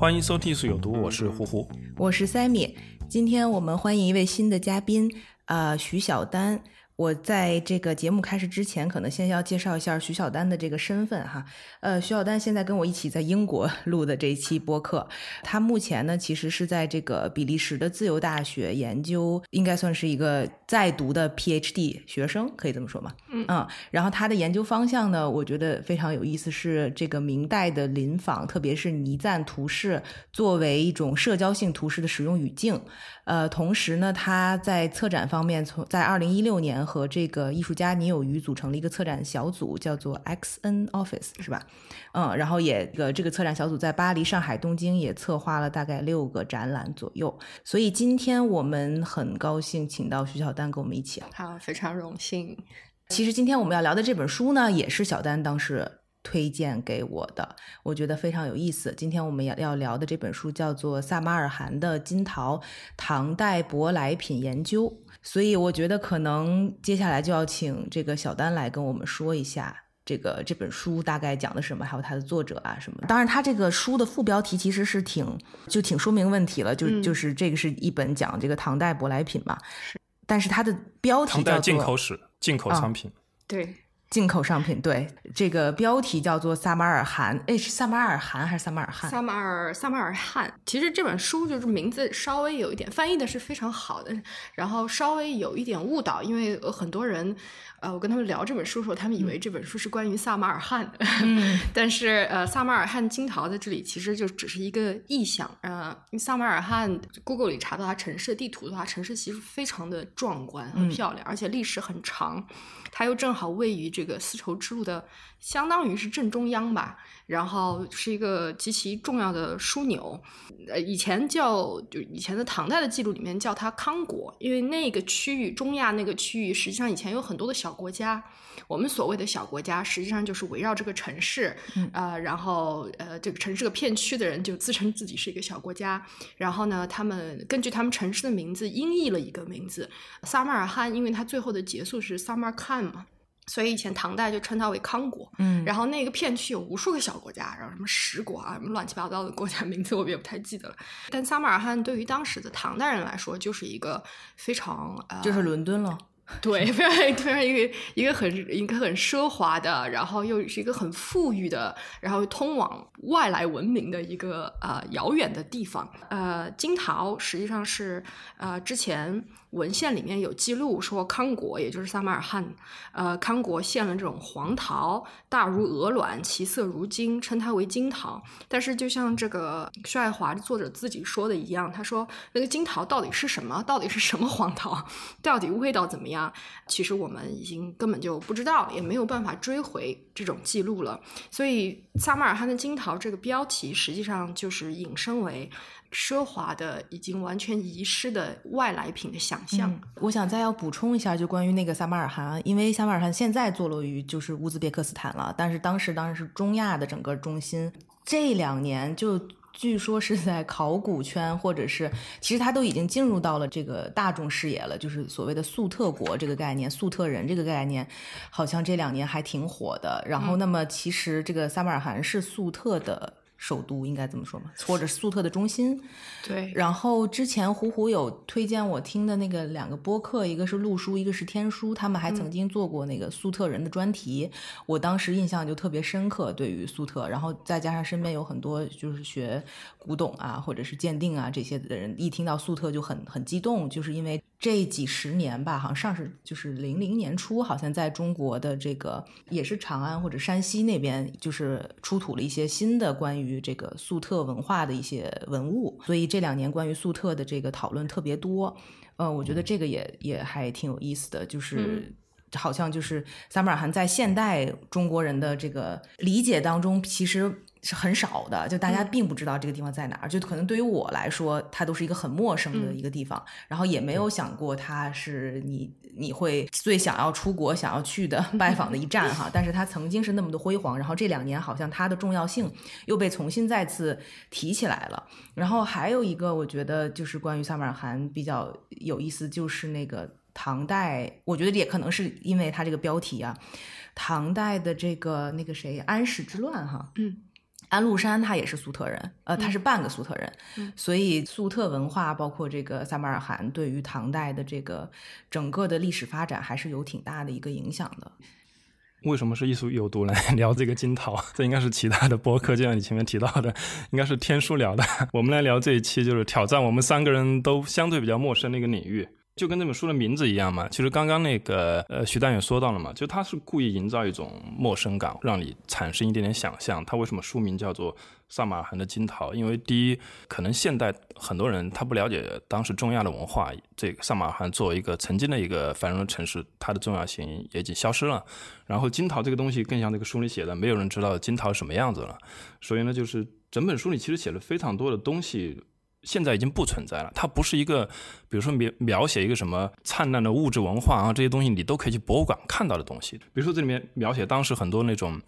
欢迎收听《是有毒》，我是呼呼。我是 Sammy，今天我们欢迎一位新的嘉宾，呃，徐小丹。我在这个节目开始之前，可能先要介绍一下徐小丹的这个身份哈。呃，徐小丹现在跟我一起在英国 录的这一期播客，他目前呢其实是在这个比利时的自由大学研究，应该算是一个在读的 PhD 学生，可以这么说吗？嗯然后他的研究方向呢，我觉得非常有意思，是这个明代的临仿，特别是倪瓒图式作为一种社交性图式的使用语境。呃，同时呢，他在策展方面，从在二零一六年和这个艺术家倪有余组成了一个策展小组，叫做 XN Office，是吧？嗯，然后也呃，这个策展小组在巴黎、上海、东京也策划了大概六个展览左右。所以今天我们很高兴请到徐小丹跟我们一起。好，非常荣幸。其实今天我们要聊的这本书呢，也是小丹当时推荐给我的，我觉得非常有意思。今天我们要要聊的这本书叫做萨马尔罕的金陶唐代舶来品研究，所以我觉得可能接下来就要请这个小丹来跟我们说一下。这个这本书大概讲的什么，还有它的作者啊什么的。当然，它这个书的副标题其实是挺就挺说明问题了，就、嗯就是这个是一本讲这个唐代舶来品嘛。但是它的标题唐代叫做进口史、进口商品。对，进口商品，对这个标题叫做萨马尔罕，哎，是萨马尔罕还是萨马尔汗？萨马尔萨马尔汗，其实这本书就是名字稍微有一点翻译的是非常好的，然后稍微有一点误导，因为呃很多人，呃，我跟他们聊这本书的时候，他们以为这本书是关于萨马尔汗的，但是呃，萨马尔汗金陶在这里其实就只是一个意象，呃，因为萨马尔汗 Google 里查到它城市的地图的话，城市其实非常的壮观、很漂亮，而且历史很长，它又正好位于这个丝绸之路的相当于是正中央吧，然后是一个极其重要的枢纽。呃，以前叫就以前的唐代的记录里面叫它康国，因为那个区域中亚那个区域实际上以前有很多的小国家。我们所谓的小国家，实际上就是围绕这个城市，呃，然后呃，这个城市这个片区的人就自称自己是一个小国家，然后呢，他们根据他们城市的名字音译了一个名字，撒马尔罕，因为它最后的结束是萨马尔罕嘛，所以以前唐代就称它为康国。嗯然后那个片区有无数个小国家，然后什么十国啊，什么乱七八糟的国家 名字我也不太记得了。但撒马尔罕对于当时的唐代人来说，就是一个非常呃，就是伦敦了。对，非常非常一个一个很一个很奢华的，然后又是一个很富裕的，然后通往外来文明的一个呃遥远的地方。呃，金陶实际上是呃之前文献里面有记录说康国，也就是撒马尔罕，呃康国献了这种黄桃，大如鹅卵，其色如金，称它为金桃。但是就像这个薛爱华的作者自己说的一样，他说那个金桃到底是什么？到底是什么黄桃？到底味道怎么样？其实我们已经根本就不知道，也没有办法追回这种记录了。所以撒马尔罕的金桃这个标题，实际上就是引申为奢华的、已经完全遗失的外来品的想象。嗯我想再要补充一下，就关于那个撒马尔罕，因为撒马尔罕现在坐落于就是乌兹别克斯坦了，但是当时当然是中亚的整个中心。这两年就据说是在考古圈，或者是其实它都已经进入到了这个大众视野了，就是所谓的粟特国这个概念，粟特人这个概念，好像这两年还挺火的。然后，那么其实这个撒马尔罕是粟特的。首都应该怎么说嘛？或者粟特的中心？对，然后之前虎虎有推荐我听的那个两个播客，一个是陆叔，一个是天书，他们还曾经做过那个粟特人的专题，我当时印象就特别深刻，对于粟特，然后再加上身边有很多就是学古董啊或者是鉴定啊这些的人，一听到粟特就很很激动，就是因为这几十年吧，好像上是就是零零年初，好像在中国的这个也是长安或者山西那边，就是出土了一些新的关于这个粟特文化的一些文物，所以这两年关于粟特的这个讨论特别多。呃，我觉得这个也也还挺有意思的，就是好像就是撒马尔罕在现代中国人的这个理解当中，其实是很少的，就大家并不知道这个地方在哪儿，就可能对于我来说，它都是一个很陌生的一个地方，然后也没有想过它是你你会最想要出国想要去的 拜访的一站哈。但是它曾经是那么的辉煌，然后这两年好像它的重要性又被重新再次提起来了。然后还有一个，我觉得就是关于萨马尔罕比较有意思，就是那个。唐代，我觉得也可能是因为它这个标题啊，唐代的这个那个谁安史之乱哈，嗯，安禄山他也是粟特人，呃，他是半个粟特人，所以粟特文化包括这个撒马尔罕对于唐代的这个整个的历史发展还是有挺大的一个影响的。为什么是艺术有毒来 聊这个金桃？这应该是其他的播客，就像你前面提到的，应该是天书聊的。我们来聊这一期，就是挑战我们三个人都相对比较陌生的一个领域。就跟这本书的名字一样嘛，其实刚刚那个呃徐丹也说到了嘛，就他是故意营造一种陌生感，让你产生一点点想象。他为什么书名叫做《萨马尔罕的金桃》？因为第一，可能现代很多人他不了解当时中亚的文化，这个萨马尔罕作为一个曾经的一个繁荣的城市，它的重要性也已经消失了。然后金桃这个东西更像这个书里写的，没有人知道金桃什么样子了。所以呢，就是整本书里其实写了非常多的东西。现在已经不存在了，它不是一个，比如说描描写一个什么灿烂的物质文化啊，这些东西你都可以去博物馆看到的东西。比如说这里面描写当时很多那种。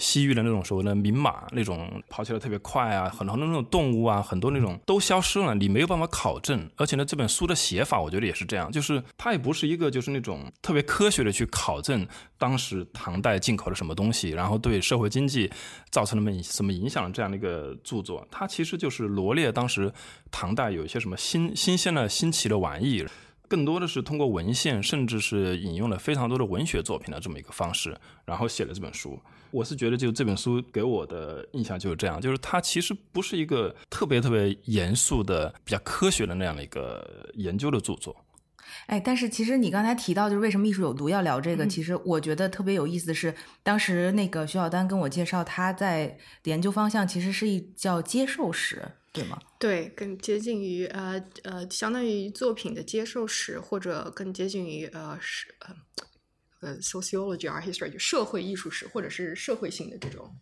西域的那种所谓的名马，那种跑起来特别快啊，很多那种动物啊，很多那种都消失了，你没有办法考证。而且呢，这本书的写法，我觉得也是这样，就是它也不是一个就是那种特别科学的去考证当时唐代进口的什么东西，然后对社会经济造成了什么影响这样的一个著作。它其实就是罗列当时唐代有一些什么新新鲜的新奇的玩意。更多的是通过文献，甚至是引用了非常多的文学作品的这么一个方式，然后写了这本书。我是觉得，就这本书给我的印象就是这样，就是它其实不是一个特别特别严肃的、比较科学的那样的一个研究的著作。哎，但是其实你刚才提到，就是为什么艺术有毒要聊这个？其实我觉得特别有意思的是，当时那个徐小丹跟我介绍，他在研究方向其实是一叫接受史。对吗？对，更接近于呃呃，相当于作品的接受史，或者更接近于呃是呃呃 sociology or history，就社会艺术史，或者是社会性的这种。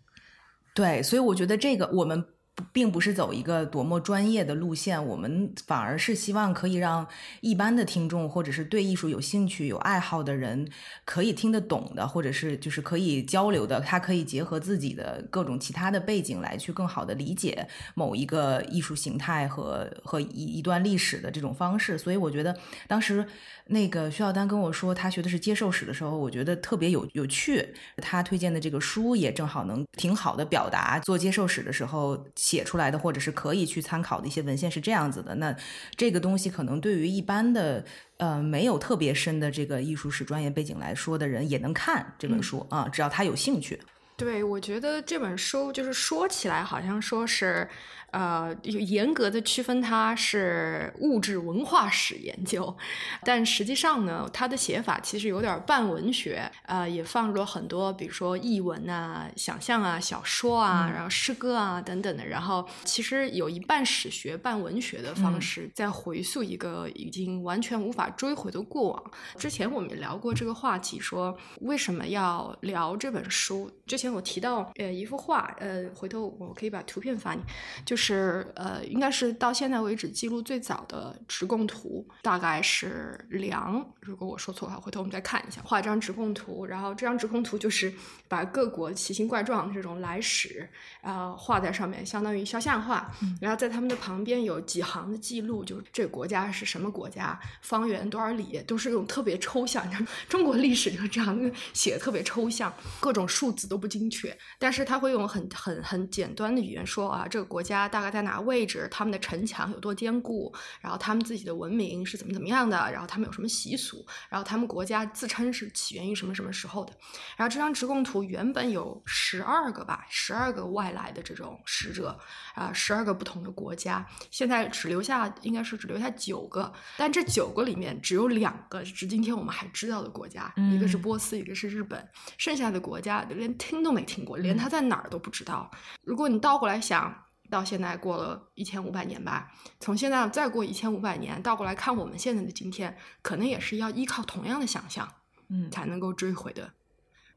对，所以我觉得这个我们。并不是走一个多么专业的路线，我们反而是希望可以让一般的听众，或者是对艺术有兴趣、有爱好的人，可以听得懂的，或者是就是可以交流的，他可以结合自己的各种其他的背景来去更好的理解某一个艺术形态和和一一段历史的这种方式。所以我觉得当时。那个徐晓丹跟我说，他学的是接受史的时候，我觉得特别有有趣。他推荐的这个书也正好能挺好的表达做接受史的时候写出来的，或者是可以去参考的一些文献是这样子的。那这个东西可能对于一般的呃没有特别深的这个艺术史专业背景来说的人也能看这本书啊，只要他有兴趣。对，我觉得这本书就是说起来好像说是。呃，严格的区分它是物质文化史研究，但实际上呢，它的写法其实有点半文学，呃，也放入了很多，比如说译文啊、想象啊、小说啊，然后诗歌啊等等的，然后其实有一半史学、半文学的方式在回溯一个已经完全无法追回的过往。之前我们也聊过这个话题，说为什么要聊这本书？之前我提到呃一幅画，呃，回头我可以把图片发你，就。是呃，应该是到现在为止记录最早的直贡图，大概是梁。如果我说错的话，回头我们再看一下，画一张直贡图。然后这张直贡图就是把各国奇形怪状这种来使啊画在上面，相当于肖像画。然后在他们的旁边有几行的记录，就是这个国家是什么国家，方圆多少里，都是用特别抽象。中国历史就是这样写的，特别抽象，各种数字都不精精确。但是他会用很很很简单的语言说啊，这个国家。大概在哪位置？他们的城墙有多坚固？然后他们自己的文明是怎么怎么样的？然后他们有什么习俗？然后他们国家自称是起源于什么什么时候的？然后这张直供图原本有十二个吧，十二个外来的这种使者啊，十二个不同的国家，现在只留下应该是只留下九个，但这九个里面只有两个是今天我们还知道的国家，一个是波斯，一个是日本，剩下的国家连听都没听过，连它在哪儿都不知道。如果你倒过来想。到现在过了一千五百年吧，从现在再过一千五百年倒过来看，我们现在的今天，可能也是要依靠同样的想象。嗯才能够追回的。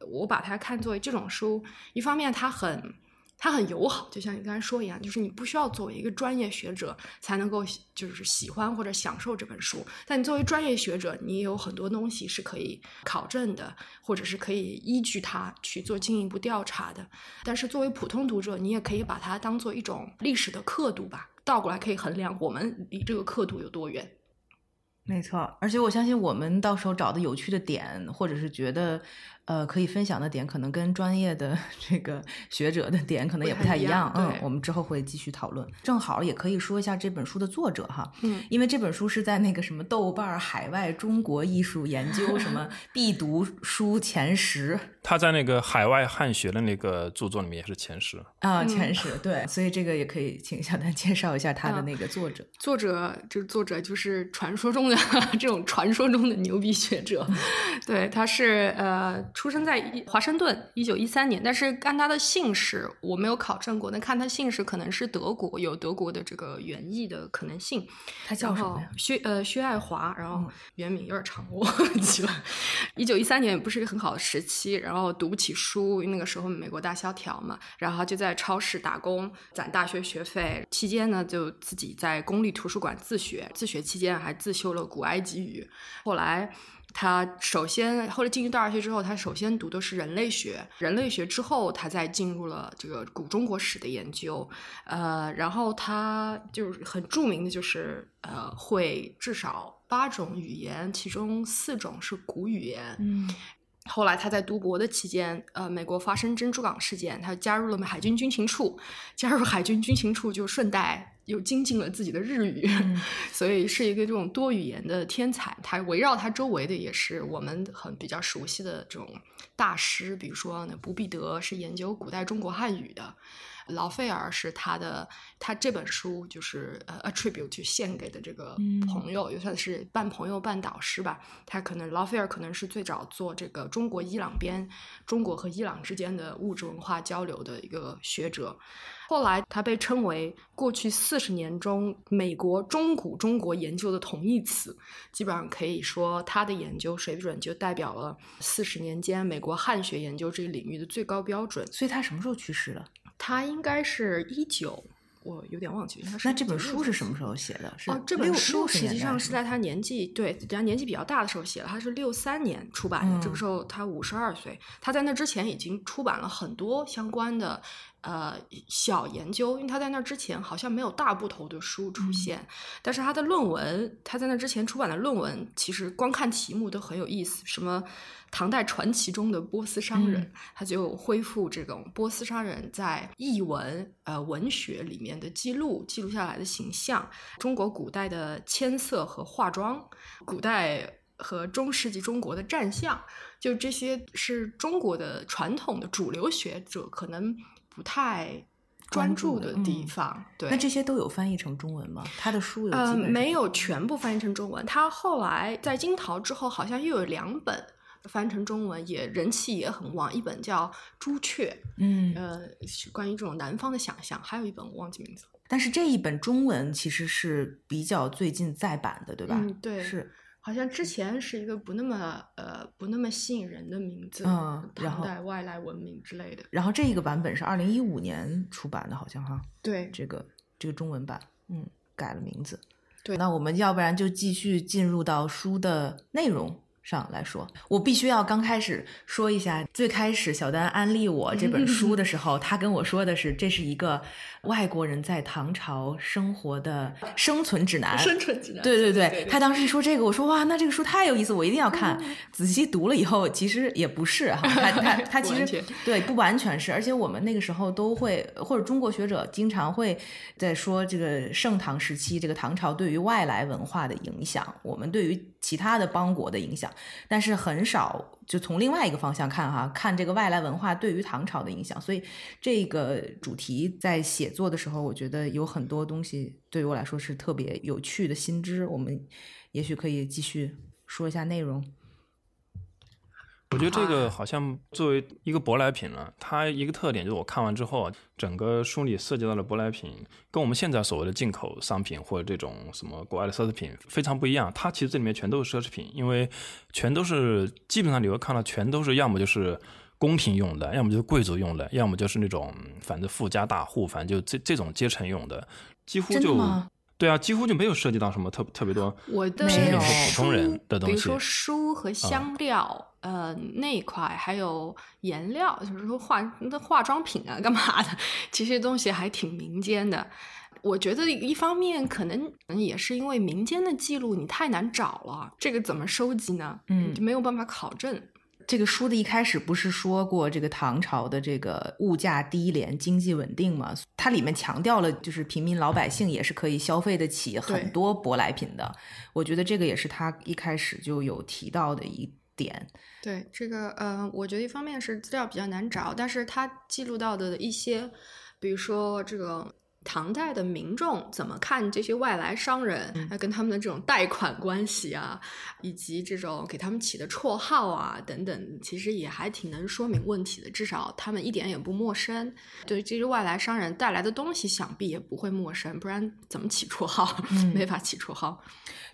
我把它看作这种书，一方面它很它很友好，就像你刚才说一样，就是你不需要作为一个专业学者才能够就是喜欢或者享受这本书，但你作为专业学者，你有很多东西是可以考证的，或者是可以依据它去做进一步调查的。但是作为普通读者，你也可以把它当做一种历史的刻度吧，倒过来可以衡量我们离这个刻度有多远。没错，而且我相信我们到时候找的有趣的点，或者是觉得呃可以分享的点，可能跟专业的这个学者的点可能也不太一样。嗯我们之后会继续讨论。正好也可以说一下这本书的作者哈，嗯，因为这本书是在那个什么豆瓣海外中国艺术研究什么 必读书前十他在那个海外汉学的那个著作里面也是前十。啊嗯前十，对，所以这个也可以请小丹介绍一下他的嗯那个作者。作者就是作者，就是传说中的 这种传说中的牛逼学者。对，他是呃出生在一华盛顿，一九一三年，但是按他的姓氏我没有考证过，那看他姓氏可能是德国，有德国的这个原意的可能性。他叫什么呀？薛呃薛爱华，然后嗯原名有点长，我忘记了。一九一三年也不是一个很好的时期，然后读不起书，那个时候美国大萧条嘛，然后就在超市打工攒大学学费，期间呢就自己在公立图书馆自学，自学期间还自修了古埃及语。后来他首先后来进入大学之后，他首先读的是人类学，人类学之后，他再进入了这个古中国史的研究，呃，然后他就是很著名的就是呃会至少八种语言，其中四种是古语言，嗯后来他在读博的期间，呃，美国发生珍珠港事件，他加入了海军军情处，加入海军军情处就顺带又精进了自己的日语，所以是一个这种多语言的天才。他围绕他周围的也是我们很比较熟悉的这种大师，比如说呢，不必德是研究古代中国汉语的。劳费尔是他的，他这本书就是呃 attribute 就献给的这个嗯朋友，也算是半朋友半导师吧。他可能劳费尔可能是最早做这个中国伊朗边，中国和伊朗之间的物质文化交流的一个学者。后来他被称为过去四十年中美国中古中国研究的同义词，基本上可以说他的研究水准就代表了四十年间美国汉学研究这个领域的最高标准。所以他什么时候去世的？他应该是一九，我有点忘记了。应该是那这本书是什么时候写的？是哦，这本书实际上是在他年纪对，人家年纪比较大的时候写的，他是六三年出版的，这嗯个时候他五十二岁。他在那之前已经出版了很多相关的呃小研究，因为他在那之前好像没有大部头的书嗯出现，但是他的论文，他在那之前出版的论文，其实光看题目都很有意思，什么。唐代传奇中的波斯商人，嗯他就恢复这种波斯商人在译文呃文学里面的记录，记录下来的形象，中国古代的铅色和化妆，古代和中世纪中国的战象，就这些是中国的传统的主流学者可能不太专注注的地方。对，那这些都有翻译成中文吗？他的书有没有全部翻译成中文。他后来在金桃之后，好像又有两本翻成中文，也人气也很旺。一本叫《朱雀》，嗯，呃，是关于这种南方的想象；还有一本我忘记名字了。但是这一本中文其实是比较最近再版的，对吧？嗯对是好像之前是一个不那么呃不那么吸引人的名字，嗯然后唐代外来文明之类的。然后这个版本是二零一五年出版的，好像哈，对，这个这个中文版，嗯，改了名字。对那我们要不然就继续进入到书的内容上来说。我必须要刚开始说一下，最开始小丹安利我这本书的时候，他跟我说的是这是一个外国人在唐朝生活的生存指南。生存指南。对对对，对他当时一说这个，我说哇，那这个书太有意思，我一定要看。仔细读了以后，其实也不是哈，他他他其实对不完全是，而且我们那个时候都会，或者中国学者经常会在说这个盛唐时期，这个唐朝对于外来文化的影响，我们对于其他的邦国的影响，但是很少就从另外一个方向看哈，看这个外来文化对于唐朝的影响。所以这个主题在写作的时候，我觉得有很多东西对于我来说是特别有趣的新知，我们也许可以继续说一下内容。我觉得这个好像作为一个舶来品了，它一个特点就是我看完之后啊，整个书里涉及到的舶来品跟我们现在所谓的进口商品或者这种什么国外的奢侈品非常不一样。它其实这里面全都是奢侈品，因为全都是基本上你会看到全都是要么就是宫廷用的，要么就是贵族用的，要么就是那种反正富家大户，反正就这这种阶层用的，几乎就。对啊，几乎就没有涉及到什么特特别多我的平民和普通人的东西，比如说书和香料，呃，那一块还有颜料，就是说化那化妆品啊，干嘛的？这些东西还挺民间的。我觉得一方面可能也是因为民间的记录你太难找了，这个怎么收集呢？嗯，就没有办法考证。这个书的一开始不是说过这个唐朝的这个物价低廉、经济稳定吗？它里面强调了，就是平民老百姓也是可以消费得起很多舶来品的。我觉得这个也是他一开始就有提到的一点。对这个，呃，我觉得一方面是资料比较难找，但是他记录到的一些，比如说这个。唐代的民众怎么看这些外来商人？那跟他们的这种贷款关系啊，以及这种给他们起的绰号啊等等，其实也还挺能说明问题的。至少他们一点也不陌生，对这些外来商人带来的东西，想必也不会陌生，不然怎么起绰号？没法起绰号。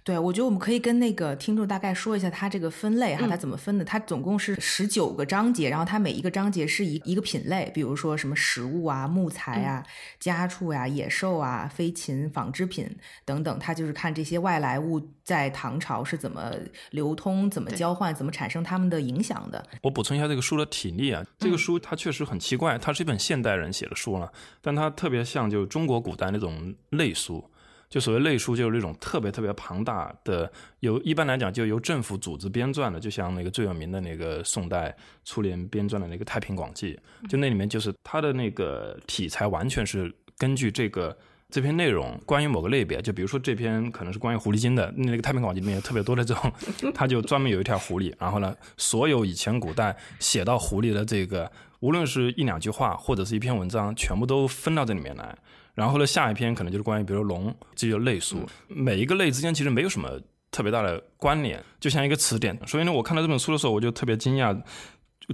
对，我觉得我们可以跟那个听众大概说一下它这个分类哈，它怎么分的？它总共是十九个章节，然后它每一个章节是一一个品类，比如说什么食物啊、木材啊、家畜呀、野兽啊、飞禽、纺织品等等，它就是看这些外来物在唐朝是怎么流通、怎么交换、怎么产生它们的影响的。我补充一下这个书的体例啊，这个书它确实很奇怪，它是一本现代人写的书了，但它特别像就中国古代那种类书。就所谓类书，就是那种特别特别庞大的，由一般来讲就由政府组织编撰的，就像那个最有名的那个宋代初年编撰的那个《太平广记》，就那里面就是它的那个题材完全是根据这个这篇内容关于某个类别，就比如说这篇可能是关于狐狸精的，那个《太平广记》里面有特别多的这种，它就专门有一条狐狸，然后呢，所有以前古代写到狐狸的这个，无论是一两句话或者是一篇文章，全部都分到这里面来。然后呢，下一篇可能就是关于，比如龙，这就类书。每一个类之间其实没有什么特别大的关联，就像一个词典。所以呢，我看到这本书的时候，我就特别惊讶，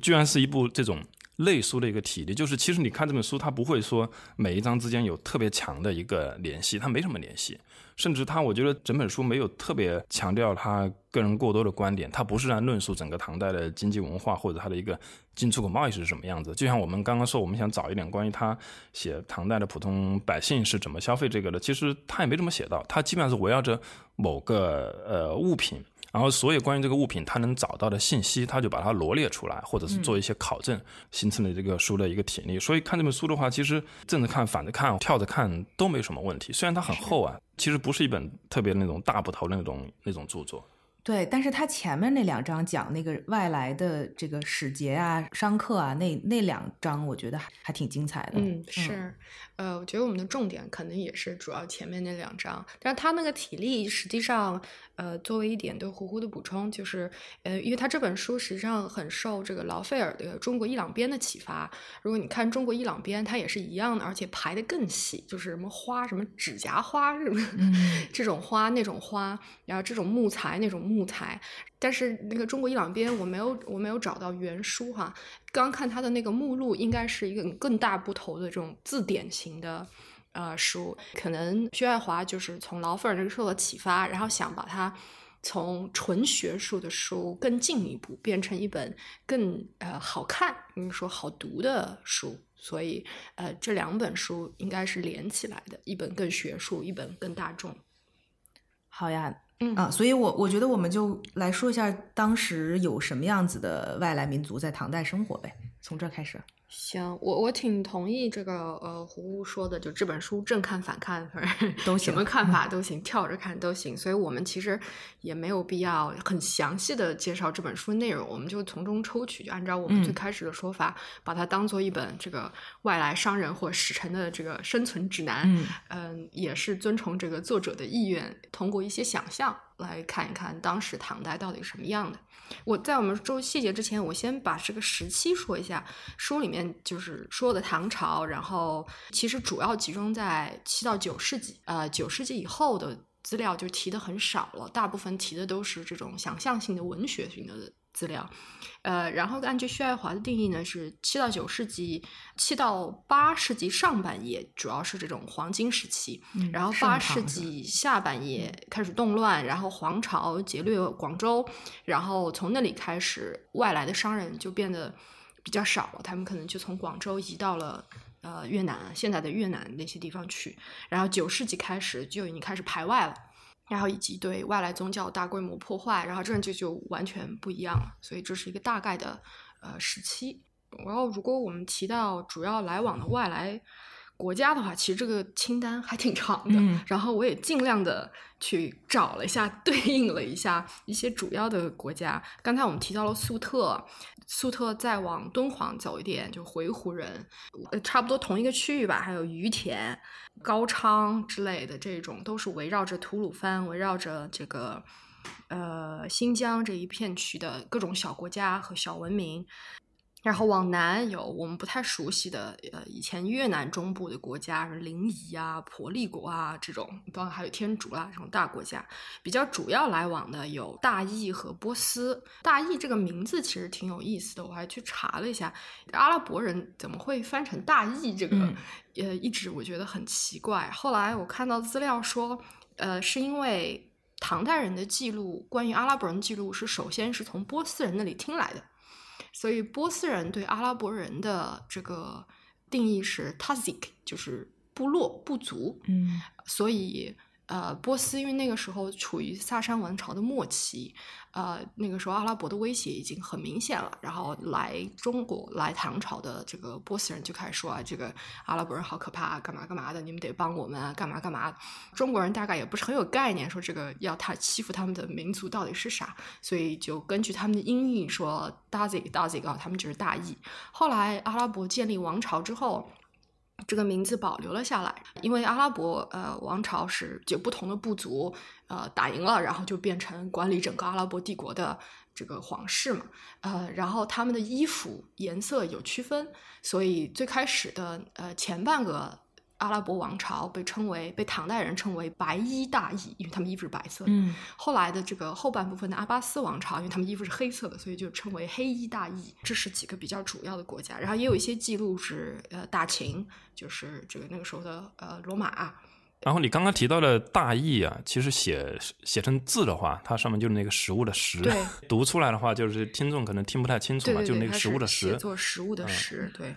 居然是一部这种类书的一个体例。就是其实你看这本书，它不会说每一章之间有特别强的一个联系，它没什么联系。甚至它，我觉得整本书没有特别强调他个人过多的观点，它不是在论述整个唐代的经济文化或者它的一个进出口贸易是什么样子。就像我们刚刚说，我们想找一点关于他写唐代的普通百姓是怎么消费这个的，其实他也没怎么写到，他基本上是围绕着某个呃物品。然后，所有关于这个物品，他能找到的信息，他就把它罗列出来，或者是做一些考证，形成了这个书的一个体例。所以看这本书的话，其实正着看、反着看、跳着看都没什么问题。虽然它很厚啊，其实不是一本特别那种大部头的那种那种著作。对，但是他前面那两章讲那个外来的这个使节啊、商客啊，那那两章我觉得还还挺精彩的。嗯，是，呃，我觉得我们的重点可能也是主要前面那两章，但是他那个体力实际上。呃，作为一点对胡胡的补充，就是，呃，因为他这本书实际上很受这个劳费尔的《中国伊朗编》的启发。如果你看《中国伊朗编》，它也是一样的，而且排的更细，就是什么花，什么指甲花，什么 这种花，那种花，然后这种木材，那种木材。但是那个《中国伊朗编》，我没有，我没有找到原书哈。刚看它的那个目录，应该是一个更大部头的这种字典型的。呃，书可能薛爱华就是从劳菲尔这个受了启发，然后想把它从纯学术的书更进一步变成一本更呃好看，你说好读的书，所以呃这两本书应该是连起来的，一本更学术，一本更大众。好呀，嗯啊，所以我我觉得我们就来说一下当时有什么样子的外来民族在唐代生活呗，从这开始。行，我我挺同意这个呃胡胡说的，就这本书正看反看反正 都行，什么看法 都行，跳着看都行。所以我们其实也没有必要很详细的介绍这本书的内容，我们就从中抽取，就按照我们最开始的说法，把它当做一本这个外来商人或使臣的这个生存指南。嗯，也是遵从这个作者的意愿，通过一些想象来看一看当时唐代到底什么样的。我在我们说细节之前，我先把这个时期说一下。书里面就是说的唐朝，然后其实主要集中在七到九世纪。呃，九世纪以后的资料就提的很少了，大部分提的都是这种想象性的文学性的资料。呃，然后按据薛爱华的定义呢，是七到九世纪，七到八世纪上半叶主要是这种黄金时期，然后八世纪下半叶开始动乱，然后皇朝劫掠广州，然后从那里开始，外来的商人就变得比较少了，他们可能就从广州移到了呃越南，现在的越南那些地方去，然后九世纪开始就已经开始排外了。然后以及对外来宗教大规模破坏，然后这就就完全不一样了。所以这是一个大概的呃时期。然后如果我们提到主要来往的外来国家的话，其实这个清单还挺长的。然后我也尽量的去找了一下，对应了一下一些主要的国家。刚才我们提到了粟特。粟特再往敦煌走一点，就回鹘人，呃，差不多同一个区域吧。还有于田、高昌之类的这种，都是围绕着吐鲁番、围绕着这个呃新疆这一片区的各种小国家和小文明。然后往南有我们不太熟悉的，呃，以前越南中部的国家，临沂啊、婆利国啊这种，当然还有天竺啦这种大国家。比较主要来往的有大邑和波斯。大邑这个名字其实挺有意思的，我还去查了一下，阿拉伯人怎么会翻成大邑这个，呃，一直我觉得很奇怪。后来我看到资料说，呃，是因为唐代人的记录，关于阿拉伯人记录是首先是从波斯人那里听来的。所以波斯人对阿拉伯人的这个定义是 tazik，就是部落部族。嗯，所以呃，波斯因为那个时候处于萨珊王朝的末期。呃，那个时候阿拉伯的威胁已经很明显了，然后来中国来唐朝的这个波斯人就开始说啊，这个阿拉伯人好可怕，干嘛干嘛的，你们得帮我们啊，干嘛干嘛。中国人大概也不是很有概念，说这个要他欺负他们的民族到底是啥，所以就根据他们的音译说 “dazi dazi” 啊，他们就是大义。后来阿拉伯建立王朝之后。这个名字保留了下来，因为阿拉伯呃王朝是就不同的部族呃打赢了，然后就变成管理整个阿拉伯帝国的这个皇室嘛，呃，然后他们的衣服颜色有区分，所以最开始的呃前半个。阿拉伯王朝被称为被唐代人称为白衣大义，因为他们衣服是白色的。嗯，后来的这个后半部分的阿巴斯王朝，因为他们衣服是黑色的，所以就称为黑衣大义。这是几个比较主要的国家，然后也有一些记录是呃大秦，就是这个那个时候的呃罗马。然后你刚刚提到的大意啊，其实写写成字的话，它上面就是那个食物的食，对，读出来的话就是听众可能听不太清楚嘛，就是那个食物的食，写作食物的食，对。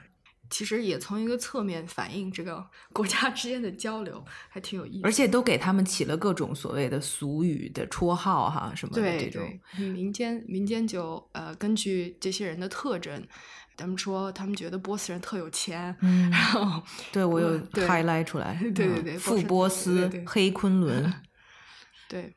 其实也从一个侧面反映这个 国家之间的交流，还挺有意思。而且都给他们起了各种所谓的俗语的绰号哈，什么的这种。民间民间就呃根据这些人的特征，他们说他们觉得波斯人特有钱，然后对我有 highlight 出来，对对对，富波斯、黑昆仑，对。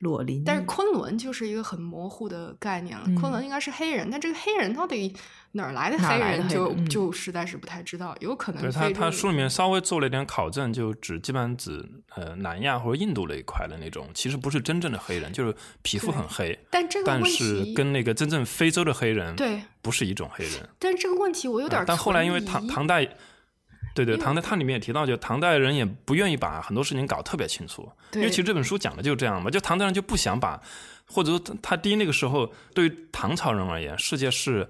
裸林，但是昆仑就是一个很模糊的概念了。昆仑应该是黑人，但这个黑人到底哪儿来的黑人，就就实在是不太知道。有可能对他他书里面稍微做了一点考证，就指基本上指呃南亚或者印度那一块的那种，其实不是真正的黑人，就是皮肤很黑。但这个但是跟那个真正非洲的黑人对不是一种黑人。但这个问题我有点，但后来因为唐唐代。对对，唐代它里面也提到，就唐代人也不愿意把很多事情搞特别清楚，因为其实这本书讲的就是这样嘛，就唐代人就不想把，或者说他第一那个时候对于唐朝人而言，世界是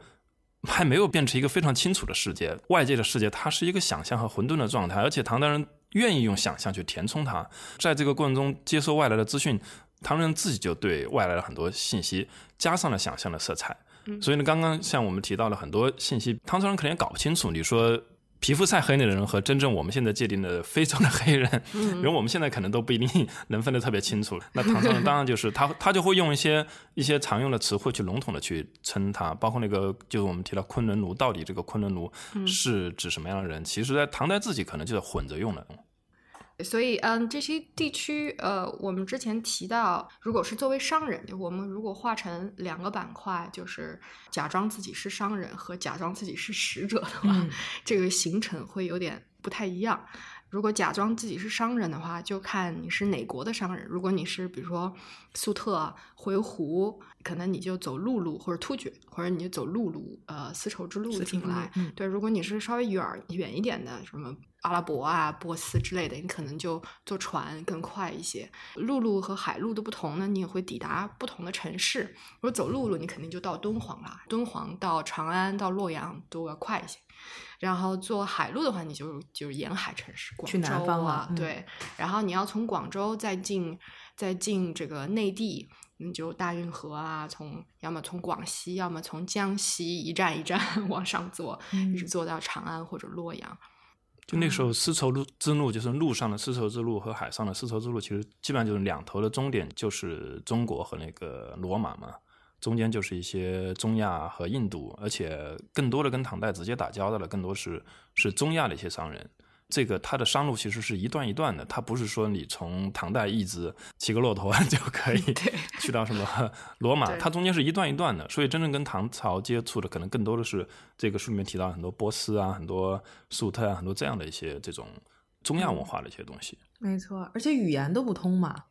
还没有变成一个非常清楚的世界，外界的世界它是一个想象和混沌的状态，而且唐代人愿意用想象去填充它，在这个过程中接收外来的资讯，唐人自己就对外来的很多信息加上了想象的色彩，所以呢，刚刚像我们提到了很多信息，唐朝人可能也搞不清楚，你说。皮肤晒黑的人和真正我们现在界定的非洲的黑人，因为我们现在可能都不一定能分得特别清楚。那唐朝人当然就是他，他就会用一些一些常用的词汇去笼统的去称他，包括那个就是我们提到昆仑奴，到底这个昆仑奴是指什么样的人？其实，在唐代自己可能就是混着用的。所以，嗯，这些地区，呃，我们之前提到，如果是作为商人，我们如果划成两个板块，就是假装自己是商人和假装自己是使者的话，这个行程会有点不太一样。如果假装自己是商人的话，就看你是哪国的商人。如果你是比如说粟特、回鹘，可能你就走陆路或者突厥，或者你就走陆路，呃，丝绸之路进来。嗯对，如果你是稍微远儿远一点的，什么阿拉伯啊、波斯之类的，你可能就坐船更快一些。陆路和海路的不同呢，你也会抵达不同的城市。如果走陆路，你肯定就到敦煌啦，敦煌到长安到洛阳都要快一些。然后坐海路的话，你就就是沿海城市，广去南州啊，对。然后你要从广州再进再进这个内地，你就大运河啊，从要么从广西，要么从江西，一站一站 往上坐，一直坐到长安或者洛阳。就那时候丝绸路之路，就是陆上的丝绸之路和海上的丝绸之路，其实基本上就是两头的终点就是中国和那个罗马嘛，中间就是一些中亚和印度，而且更多的跟唐代直接打交道的，更多是是中亚的一些商人。这个它的商路其实是一段一段的，它不是说你从唐代一直骑个骆驼 就可以 去到什么 罗马，它中间是一段一段的，所以真正跟唐朝接触的可能更多的是这个书里面提到很多波斯啊、很多粟特啊、很多这样的一些这种中亚文化的一些东西。没错，而且语言都不通嘛，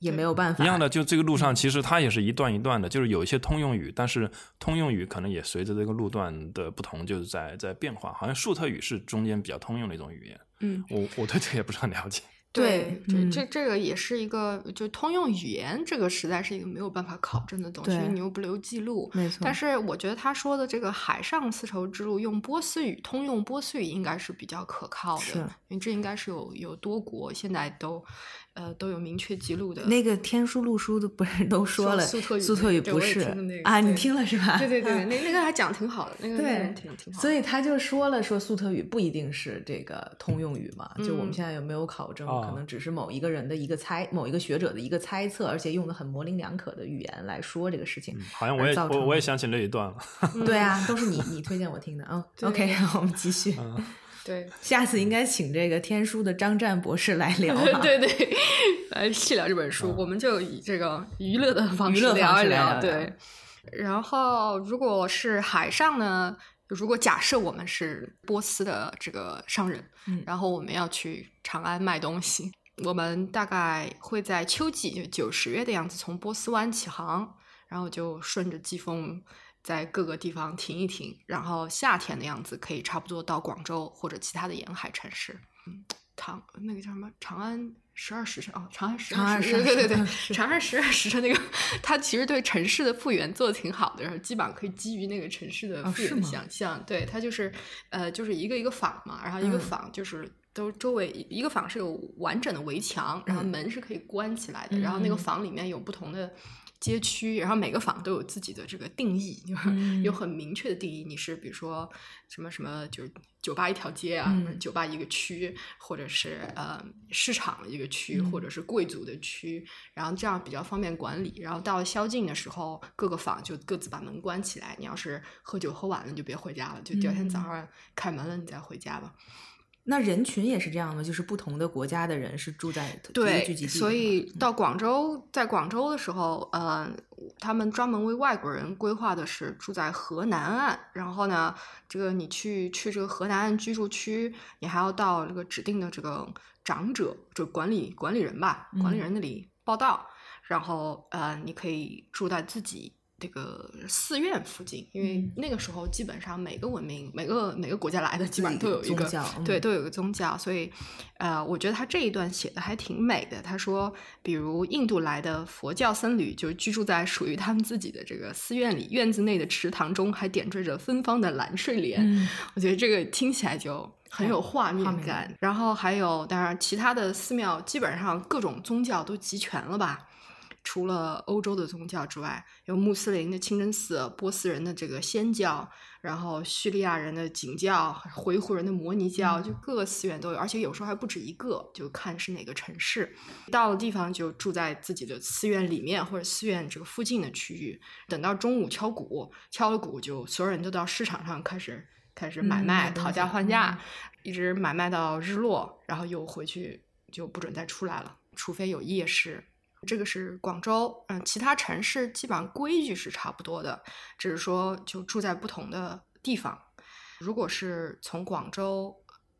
也没有办法一样的，就这个路上其实它也是一段一段的，就是有一些通用语，但是通用语可能也随着这个路段的不同，就是在在变化。好像粟特语是中间比较通用的一种语言，嗯，我我对这个也不是很了解。对这嗯这这个也是一个，就通用语言，这个实在是一个没有办法考证的东西，因为你又不留记录。没错但是我觉得他说的这个海上丝绸之路用波斯语，通用波斯语应该是比较可靠的，是因为这应该是有有多国现在都呃都有明确记录的。那个天书陆书的不是都说说了，粟特语不是那个啊？你听了是吧？对对对，嗯 那那个还讲挺好的，那个对挺挺好。所以他就说了，说粟特语不一定是这个通用语嘛，就我们嗯现在有没有考证，哦可能只是某一个人的一个猜，某一个学者的一个猜测，而且用的很模棱两可的语言来说这个事情。嗯好像我也造成我我也想起那一段了。对啊，都是你你推荐我听的啊。对 OK，我们继续。对下次应该请这个天书的张湛博士来聊啊。对对，来细聊这本书，我们就以这个娱乐的方式聊一聊。聊对，然后如果是海上呢？如果假设我们是波斯的这个商人，嗯然后我们要去长安卖东西，我们大概会在秋季，就九十月的样子，从波斯湾起航，然后就顺着季风在各个地方停一停，然后夏天的样子可以差不多到广州或者其他的沿海城市。嗯，长那个叫什么长安十二时辰哦，长安十二时12对对对长安十二时辰那个，它其实对城市的复原做的挺好的，然后基本上可以基于那个城市的复原想象。对，它就是呃，就是一个一个坊嘛，然后一个嗯坊就是。都周围一个坊是有完整的围墙，然后嗯门是可以关起来的，然后那个嗯坊里面有不同的街区，然后每个坊都有自己的这个定义，就是嗯有很明确的定义。你是比如说什么什么，就是酒吧一条街啊，嗯酒吧一个区，或者是呃市场一个区，嗯或者是贵族的区，然后这样比较方便管理。然后到了宵禁的时候，各个坊就各自把门关起来。你要是喝酒喝晚了，你就别回家了，就第二天早嗯上开门了，你再回家吧。那人群也是这样吗？就是不同的国家的人是住在聚集，地的吗，所以到广州，在广州的时候，呃，他们专门为外国人规划的是住在河南岸。然后呢，这个你去去这个河南岸居住区，你还要到这个指定的这个长者，就管理管理人吧，管理嗯人那里报道。然后呃，你可以住在自己。这个寺院附近，因为嗯那个时候基本上每个文明、每个每个国家来的，基本上都有一个对，都有一个宗教，所以，呃，我觉得他这一段写的还挺美的。他说，比如印度来的佛教僧侣就居住在属于他们自己的这个寺院里，院子内的池塘中还点缀着芬芳的蓝睡莲。嗯我觉得这个听起来就很有画面画面感。然后还有，当然其他的寺庙基本上各种宗教都集全了吧。除了欧洲的宗教之外，有穆斯林的清真寺、波斯人的这个祆教，然后叙利亚人的景教、回鹘人的摩尼教，就各个寺院都有，而且有时候还不止一个，就看是哪个城市。到了地方就住在自己的寺院里面或者寺院这个附近的区域。等到中午敲鼓，敲了鼓就所有人都到市场上开始开始买嗯卖、讨价还价，嗯一直买卖到日落，然后又回去就不准再出来了，除非有夜市。这个是广州，嗯，其他城市基本上规矩是差不多的，只是说就住在不同的地方。如果是从广州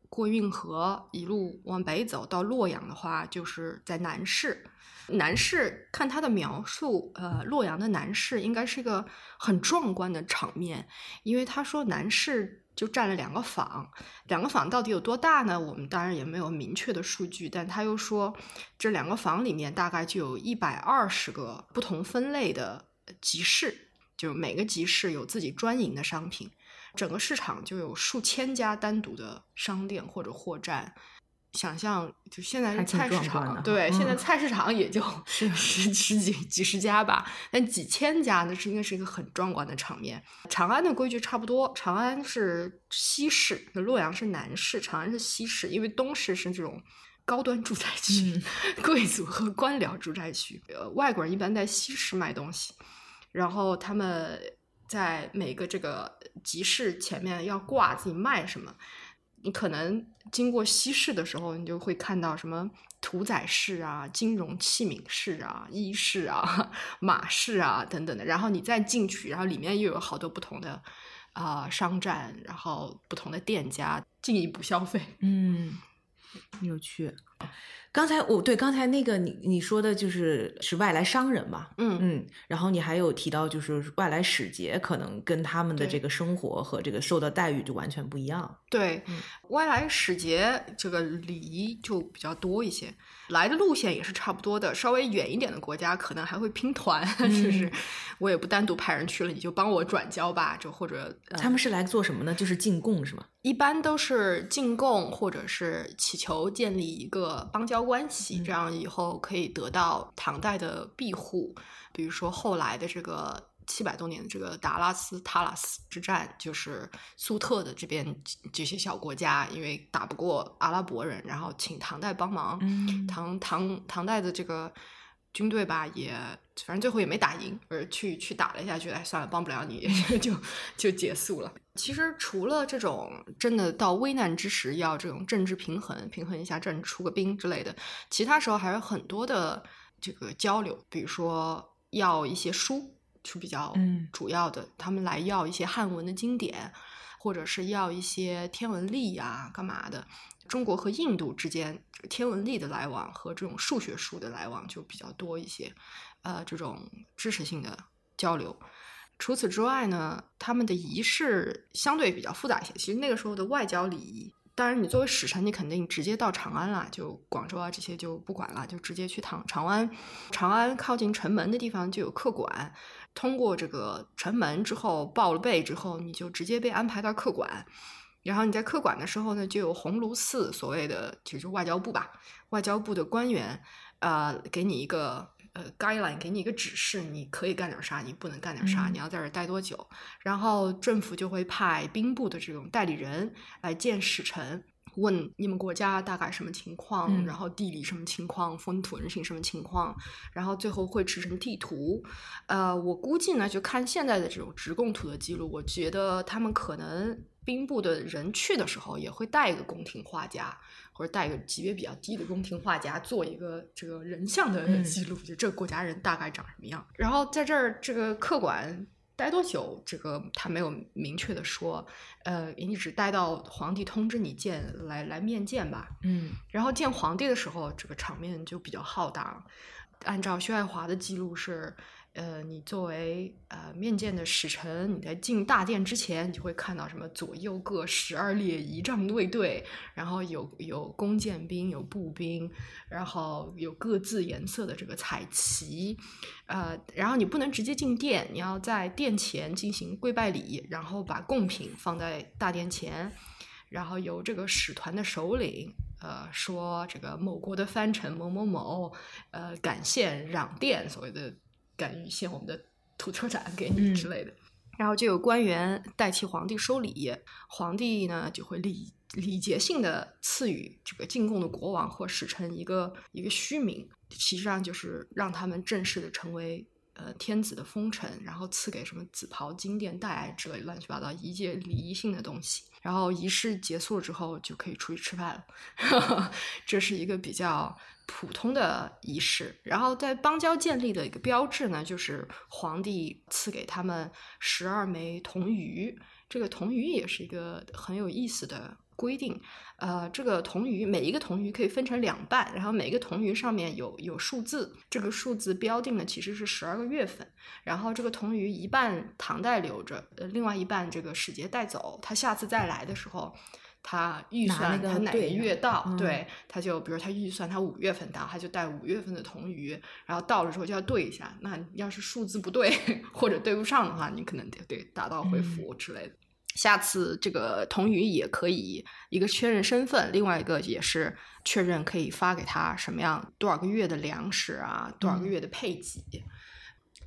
过运河一路往北走到洛阳的话，就是在南市。南市看它的描述，呃，洛阳的南市应该是一个很壮观的场面，因为他说南市就占了两个坊，两个坊到底有多大呢？我们当然也没有明确的数据，但他又说这两个坊里面大概就有一百二十个不同分类的集市，就每个集市有自己专营的商品，整个市场就有数千家单独的商店或者货站。想象就现在是菜市场，对，现在菜市场也就 十十几几十家吧，但几千家那是应该是一个很壮观的场面。长安的规矩差不多，长安是西市，洛阳是南市，长安是西市，因为东市是这种高端住宅区、贵族和官僚住宅区。呃，外国人一般在西市买东西，然后他们在每个这个集市前面要挂自己卖什么。你可能经过西市的时候，你就会看到什么屠宰市啊、金融器皿市啊、衣市啊、马市啊等等的。然后你再进去，然后里面又有好多不同的啊商站，然后不同的店家进一步消费。嗯，有趣。刚才我对刚才那个你你说的就是是外来商人嘛，嗯嗯，然后你还有提到就是外来使节可能跟他们的这个生活和这个受到待遇就完全不一样。对，外来使节这个礼仪就比较多一些，来的路线也是差不多的。稍微远一点的国家可能还会拼团，就是我也不单独派人去了，你就帮我转交吧，就或者他们是来做什么呢？就是进贡是吗？一般都是进贡，或者是祈求建立一个邦交关系，这样以后可以得到唐代的庇护。比如说后来的这个七百多年的这个达拉斯塔拉斯之战，就是苏特的这边这些小国家，因为打不过阿拉伯人，然后请唐代帮忙。唐唐唐代的这个。军队吧，也反正最后也没打赢，而去去打了一下，觉得哎算了，帮不了你，就就结束了。其实除了这种真的到危难之时要这种政治平衡，平衡一下政，出个兵之类的，其他时候还有很多的这个交流，比如说要一些书是比较主要的，他们来要一些汉文的经典，或者是要一些天文历呀，干嘛的。中国和印度之间天文历的来往和这种数学书的来往就比较多一些，呃，这种知识性的交流。除此之外呢，他们的仪式相对比较复杂一些。其实那个时候的外交礼仪，当然你作为使臣，你肯定直接到长安啦，就广州啊这些就不管了，就直接去长长安。长安靠近城门的地方就有客馆，通过这个城门之后报了备之后，你就直接被安排到客馆。然后你在客馆的时候呢，就有鸿胪寺所谓的就是外交部吧，外交部的官员，呃，给你一个呃 guideline，给你一个指示，你可以干点啥，你不能干点啥，你要在这儿待多久。然后政府就会派兵部的这种代理人来见使臣，问你们国家大概什么情况，然后地理什么情况，风土人情什么情况，然后最后会制成地图。呃，我估计呢，就看现在的这种直贡图的记录，我觉得他们可能。兵部的人去的时候，也会带一个宫廷画家，或者带一个级别比较低的宫廷画家，做一个这个人像的记录，就这个国家人大概长什么样。然后在这儿这个客馆待多久，这个他没有明确的说，呃，你只待到皇帝通知你见来来面见吧。嗯，然后见皇帝的时候，这个场面就比较浩大。按照薛爱华的记录是。呃，你作为呃面见的使臣，你在进大殿之前，你就会看到什么左右各十二列仪仗卫队，然后有有弓箭兵，有步兵，然后有各自颜色的这个彩旗，呃，然后你不能直接进殿，你要在殿前进行跪拜礼，然后把贡品放在大殿前，然后由这个使团的首领，呃，说这个某国的藩臣某某某，呃，感谢攘殿，所谓的。感于献我们的土特产给你之类的，然后就有官员代替皇帝收礼，皇帝呢就会礼礼节性的赐予这个进贡的国王或使臣一个一个虚名，其实上就是让他们正式的成为呃天子的封臣，然后赐给什么紫袍、金殿、带之类乱七八糟一切礼仪性的东西，然后仪式结束了之后就可以出去吃饭了，这是一个比较。普通的仪式，然后在邦交建立的一个标志呢，就是皇帝赐给他们十二枚铜鱼，这个铜鱼也是一个很有意思的规定。呃，这个铜鱼每一个铜鱼可以分成两半，然后每一个铜鱼上面有有数字，这个数字标定的其实是十二个月份。然后这个铜鱼一半唐代留着，呃，另外一半这个使节带走，他下次再来的时候。他预算他哪个月到，对，他就比如他预算他五月份到，他就带五月份的铜鱼，然后到了之后就要对一下。那要是数字不对 或者对不上的话，你可能得得打道回府之类的。下次这个童宇也可以一个确认身份，另外一个也是确认可以发给他什么样多少个月的粮食啊，多少个月的配给。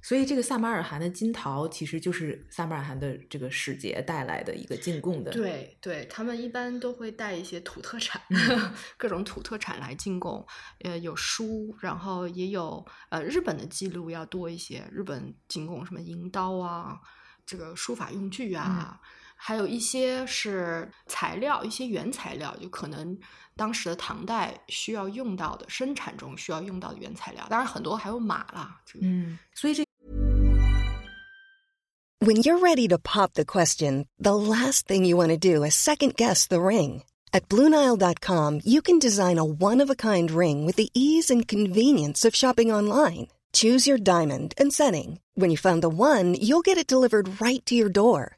所以这个萨马尔罕的金桃其实就是萨马尔罕的这个使节带来的一个进贡的。对对，他们一般都会带一些土特产，各种土特产来进贡。呃，有书，然后也有呃日本的记录要多一些。日本进贡什么银刀啊，这个书法用具啊，还有一些是材料，一些原材料，就可能当时的唐代需要用到的，生产中需要用到的原材料。当然很多还有马啦。嗯，所以这。When you're ready to pop the question, the last thing you want to do is second guess the ring. At Bluenile.com, you can design a one of a kind ring with the ease and convenience of shopping online. Choose your diamond and setting. When you find the one, you'll get it delivered right to your door.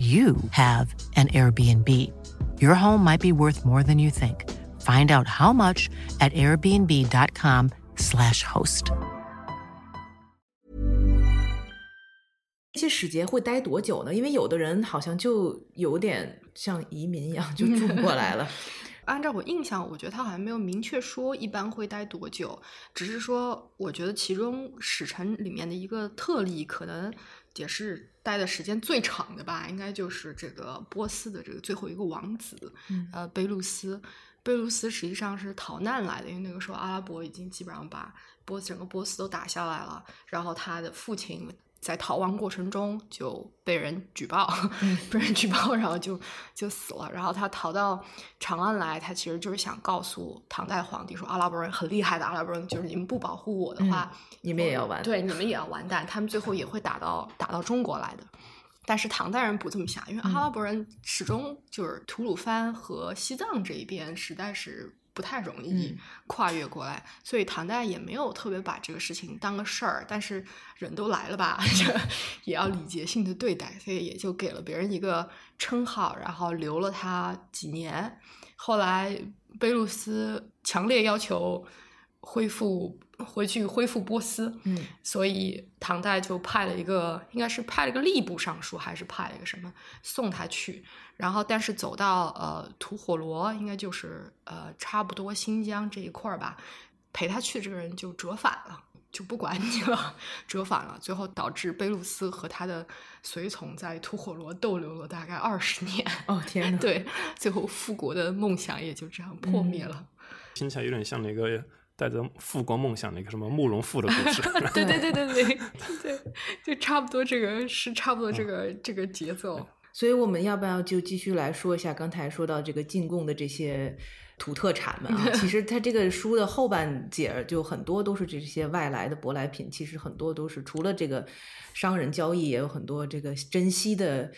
you have an Airbnb. Your home might be worth more than you think. Find out how much at airbnb.com/slash host. 这些使节会待多久呢？因为有的人好像就有点像移民一样，就住过来了。按照我印象，我觉得他好像没有明确说一般会待多久，只是说我觉得其中使臣里面的一个特例，可能也是 待的时间最长的吧，应该就是这个波斯的这个最后一个王子，呃，贝鲁斯。贝鲁斯实际上是逃难来的，因为那个时候阿拉伯已经基本上把波斯整个波斯都打下来了，然后他的父亲。在逃亡过程中就被人举报，被人举报，然后就就死了。然后他逃到长安来，他其实就是想告诉唐代皇帝说，阿拉伯人很厉害的，阿拉伯人就是你们不保护我的话，你们也要完，对，你们也要完蛋。他们最后也会打到打到中国来的。但是唐代人不这么想，因为阿拉伯人始终就是吐鲁番和西藏这一边实在是。不太容易跨越过来，所以唐代也没有特别把这个事情当个事儿。但是人都来了吧，这也要礼节性的对待，所以也就给了别人一个称号，然后留了他几年。后来贝鲁斯强烈要求恢复。回去恢复波斯，嗯，所以唐代就派了一个，应该是派了一个吏部尚书，还是派了一个什么送他去。然后，但是走到呃吐火罗，应该就是呃差不多新疆这一块儿吧，陪他去的这个人就折返了，就不管你了，折返了。最后导致贝鲁斯和他的随从在吐火罗逗留了大概二十年。哦天哪！对，最后复国的梦想也就这样破灭了。听起来有点像那个。带着富国梦想的一个什么慕容复的故事，对对对对对 对，就差不多这个是差不多这个这个节奏。所以我们要不要就继续来说一下刚才说到这个进贡的这些土特产们啊？其实它这个书的后半截就很多都是这些外来的舶来品，其实很多都是除了这个商人交易，也有很多这个珍稀的，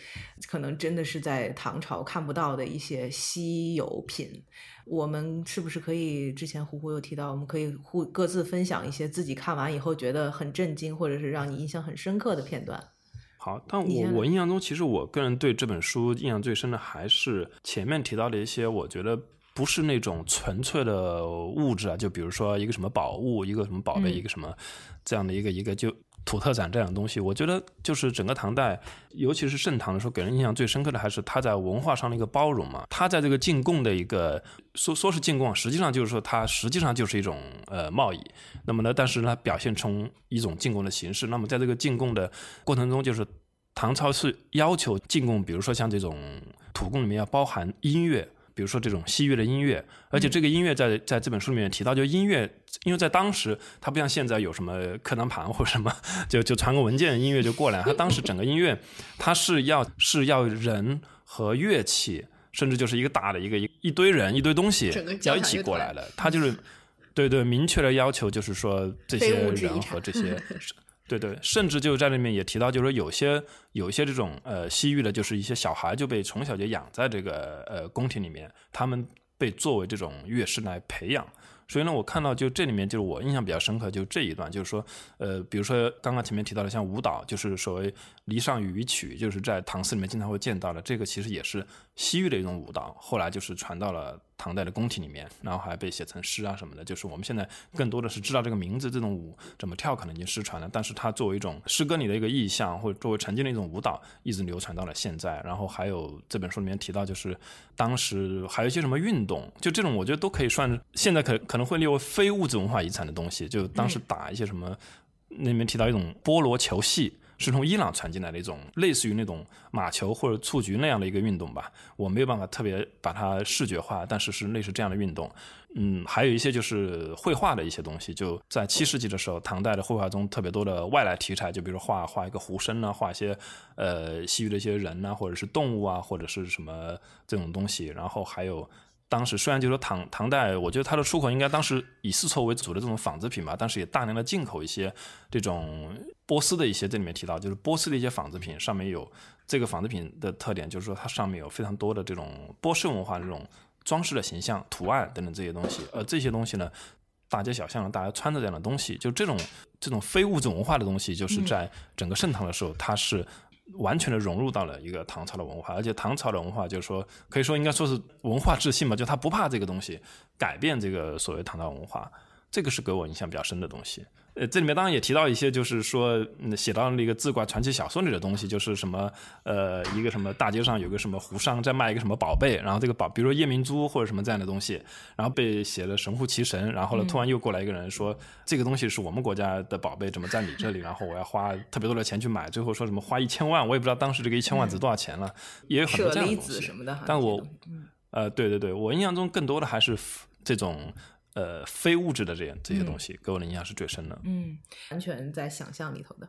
可能真的是在唐朝看不到的一些稀有品。我们是不是可以？之前胡胡有提到，我们可以互各自分享一些自己看完以后觉得很震惊，或者是让你印象很深刻的片段。好，但我我印象中，其实我个人对这本书印象最深的还是前面提到的一些，我觉得不是那种纯粹的物质啊，就比如说一个什么宝物，一个什么宝贝，一个什么这样的一个一个就。土特产这样的东西。我觉得就是整个唐代，尤其是盛唐的时候，给人印象最深刻的还是他在文化上的一个包容嘛。他在这个进贡的一个说说是进贡，实际上就是说它实际上就是一种呃贸易。那么呢，但是呢，表现成一种进贡的形式。那么在这个进贡的过程中，就是唐朝是要求进贡，比如说像这种土贡里面要包含音乐。比如说这种西域的音乐，而且这个音乐在在这本书里面提到，就音乐，因为在当时它不像现在有什么课堂盘或者什么，就就传个文件，音乐就过来。它当时整个音乐，它是要是要人和乐器，甚至就是一个大的一个一一堆人一堆东西要一起过来的。它就是对对明确的要求，就是说这些人和这些。对对，甚至就在里面也提到，就是说有些有一些这种呃西域的，就是一些小孩就被从小就养在这个呃宫廷里面，他们被作为这种乐师来培养。所以呢，我看到就这里面就是我印象比较深刻，就这一段，就是说呃，比如说刚刚前面提到的像舞蹈，就是所谓离上羽曲，就是在唐诗里面经常会见到的，这个其实也是西域的一种舞蹈，后来就是传到了。唐代的宫廷里面，然后还被写成诗啊什么的，就是我们现在更多的是知道这个名字，这种舞怎么跳可能已经失传了，但是它作为一种诗歌里的一个意象，或者作为曾经的一种舞蹈，一直流传到了现在。然后还有这本书里面提到，就是当时还有一些什么运动，就这种我觉得都可以算现在可可能会列为非物质文化遗产的东西。就当时打一些什么，那里面提到一种波罗球戏。是从伊朗传进来的一种类似于那种马球或者蹴鞠那样的一个运动吧，我没有办法特别把它视觉化，但是是类似这样的运动。嗯，还有一些就是绘画的一些东西，就在七世纪的时候，唐代的绘画中特别多的外来题材，就比如画画一个壶身啊，画一些呃西域的一些人呐，或者是动物啊，或者是什么这种东西，然后还有。当时虽然就说唐唐代，我觉得它的出口应该当时以丝绸为主的这种纺织品吧，但是也大量的进口一些这种波斯的一些，这里面提到就是波斯的一些纺织品，上面有这个纺织品的特点，就是说它上面有非常多的这种波斯文化这种装饰的形象、图案等等这些东西，而这些东西呢，大街小巷大家穿着这样的东西，就这种这种非物质文化的东西，就是在整个盛唐的时候，它是。完全的融入到了一个唐朝的文化，而且唐朝的文化就是说，可以说应该说是文化自信嘛，就他不怕这个东西改变这个所谓唐朝文化，这个是给我印象比较深的东西。呃，这里面当然也提到一些，就是说写到那个自挂传奇小说里的东西，就是什么呃，一个什么大街上有个什么胡商在卖一个什么宝贝，然后这个宝，比如说夜明珠或者什么这样的东西，然后被写了神乎其神，然后呢，突然又过来一个人说这个东西是我们国家的宝贝，怎么在你这里？然后我要花特别多的钱去买，最后说什么花一千万，我也不知道当时这个一千万值多少钱了，也有很多这样的东西。但我，呃，对对对，我印象中更多的还是这种。呃，非物质的这样这些东西，给我的印象是最深的。嗯，完全在想象里头的。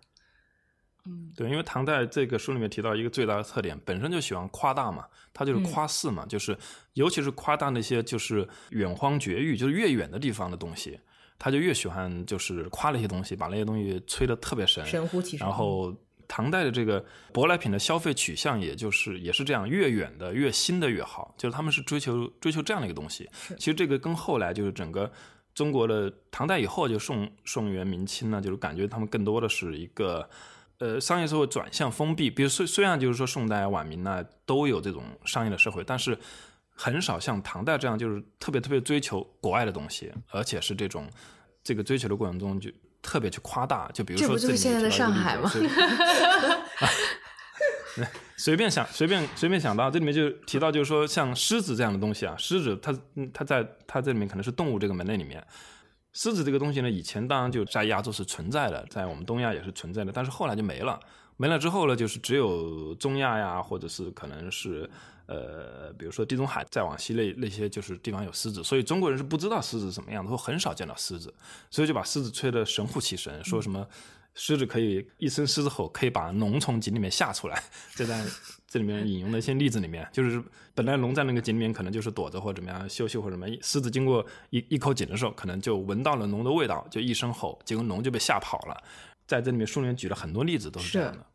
嗯，对，因为唐代这个书里面提到一个最大的特点，本身就喜欢夸大嘛，他就是夸饰嘛，就是尤其是夸大那些就是远荒绝域，就是越远的地方的东西，他就越喜欢就是夸那些东西，把那些东西吹得特别神，神乎其神，然后。唐代的这个舶来品的消费取向，也就是也是这样，越远的越新的越好，就是他们是追求追求这样的一个东西。其实这个跟后来就是整个中国的唐代以后就宋宋元明清呢，就是感觉他们更多的是一个呃商业社会转向封闭。比如虽虽然就是说宋代晚明呢都有这种商业的社会，但是很少像唐代这样就是特别特别追求国外的东西，而且是这种这个追求的过程中就。特别去夸大，就比如说，这不就是现在的上海吗？随便想，随便随便想到，这里面就提到，就是说像狮子这样的东西啊，狮子它它在它这里面可能是动物这个门类里面，狮子这个东西呢，以前当然就在亚洲是存在的，在我们东亚也是存在的，但是后来就没了，没了之后呢，就是只有中亚呀，或者是可能是。呃，比如说地中海再往西那那些就是地方有狮子，所以中国人是不知道狮子什么样的，或很少见到狮子，所以就把狮子吹得神乎其神，说什么狮子可以一声狮子吼可以把龙从井里面吓出来。这在这里面引用的一些例子里面，就是本来龙在那个井里面可能就是躲着或怎么样休息或什么，狮子经过一一口井的时候，可能就闻到了龙的味道，就一声吼，结果龙就被吓跑了。在这里面书里面举了很多例子，都是这样的。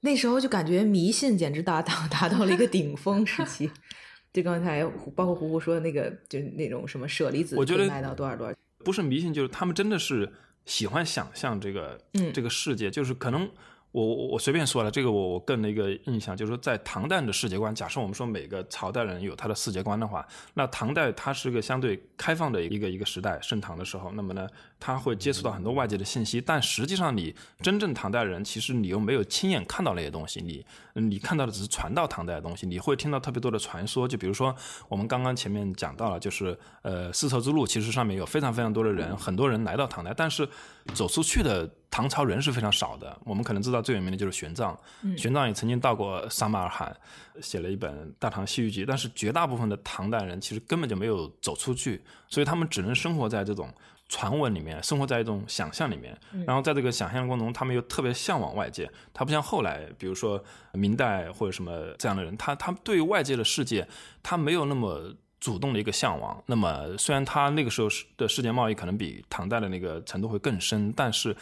那时候就感觉迷信简直达到达到了一个顶峰时期，就刚才包括胡胡说的那个，就那种什么舍利子，我觉得卖到多少多少，不是迷信，就是他们真的是喜欢想象这个，嗯，这个世界，就是可能我我我随便说了，这个我我个人的一个印象就是说，在唐代的世界观，假设我们说每个朝代人有他的世界观的话，那唐代它是个相对开放的一个一个时代，盛唐的时候，那么呢，他会接触到很多外界的信息，但实际上你真正唐代人，其实你又没有亲眼看到那些东西，你你看到的只是传到唐代的东西，你会听到特别多的传说，就比如说我们刚刚前面讲到了，就是呃丝绸之路，其实上面有非常非常多的人，很多人来到唐代，但是走出去的。唐朝人是非常少的，我们可能知道最有名的就是玄奘，玄奘也曾经到过撒马尔罕，写了一本《大唐西域记》，但是绝大部分的唐代人其实根本就没有走出去，所以他们只能生活在这种传闻里面，生活在一种想象里面，然后在这个想象过程中，他们又特别向往外界，他不像后来，比如说明代或者什么这样的人，他他对外界的世界，他没有那么。主动的一个向往。那么，虽然他那个时候的世界贸易可能比唐代的那个程度会更深，但是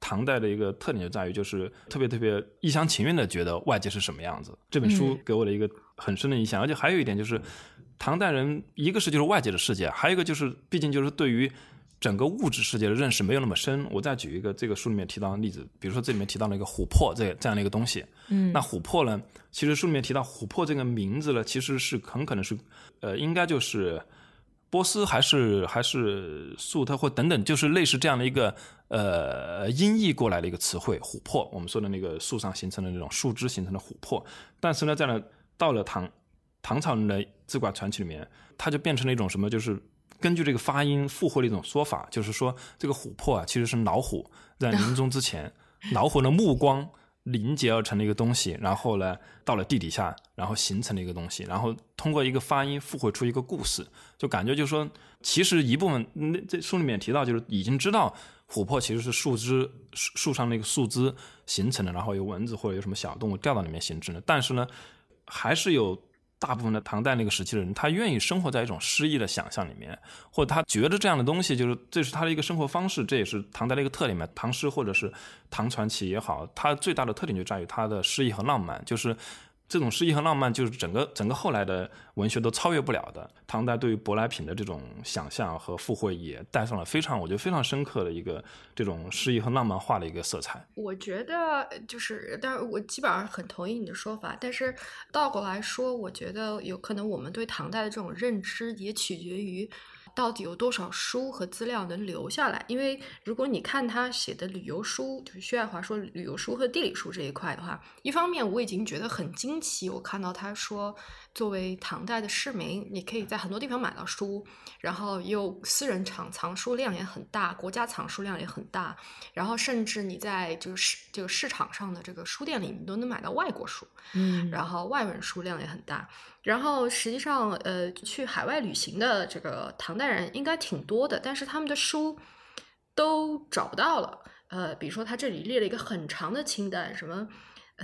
唐代的一个特点就在于，就是特别特别一厢情愿的觉得外界是什么样子。这本书给我的一个很深的印象，而且还有一点就是，唐代人一个是就是外界的世界，还有一个就是毕竟就是对于。整个物质世界的认识没有那么深。我再举一个这个书里面提到的例子，比如说这里面提到了一个琥珀这这样的一个东西。嗯，那琥珀呢，其实书里面提到琥珀这个名字呢，其实是很可能是，呃，应该就是波斯还是还是粟特或等等，就是类似这样的一个呃音译过来的一个词汇。琥珀，我们说的那个树上形成的那种树枝形成的琥珀。但是呢，在了到了唐唐朝人的志怪传奇里面，它就变成了一种什么，就是。根据这个发音附会的一种说法，就是说这个琥珀啊，其实是老虎在临终之前，老虎的目光凝结而成的一个东西，然后呢，到了地底下，然后形成了一个东西，然后通过一个发音附会出一个故事，就感觉就是说，其实一部分那这书里面提到，就是已经知道琥珀其实是树枝树树上那个树枝形成的，然后有蚊子或者有什么小动物掉到里面形成的，但是呢，还是有。大部分的唐代那个时期的人，他愿意生活在一种诗意的想象里面，或者他觉得这样的东西就是这是他的一个生活方式，这也是唐代的一个特点嘛。唐诗或者是唐传奇也好，它最大的特点就在于它的诗意和浪漫，就是。这种诗意和浪漫，就是整个整个后来的文学都超越不了的。唐代对于舶来品的这种想象和附会，也带上了非常，我觉得非常深刻的一个这种诗意和浪漫化的一个色彩。我觉得就是，但是我基本上很同意你的说法。但是倒过来说，我觉得有可能我们对唐代的这种认知，也取决于。到底有多少书和资料能留下来？因为如果你看他写的旅游书，就是薛爱华说旅游书和地理书这一块的话，一方面我已经觉得很惊奇，我看到他说。作为唐代的市民，你可以在很多地方买到书，然后又私人藏藏书量也很大，国家藏书量也很大，然后甚至你在这个市这个市场上的这个书店里，你都能买到外国书，嗯，然后外文书量也很大，然后实际上，呃，去海外旅行的这个唐代人应该挺多的，但是他们的书都找不到了，呃，比如说他这里列了一个很长的清单，什么。《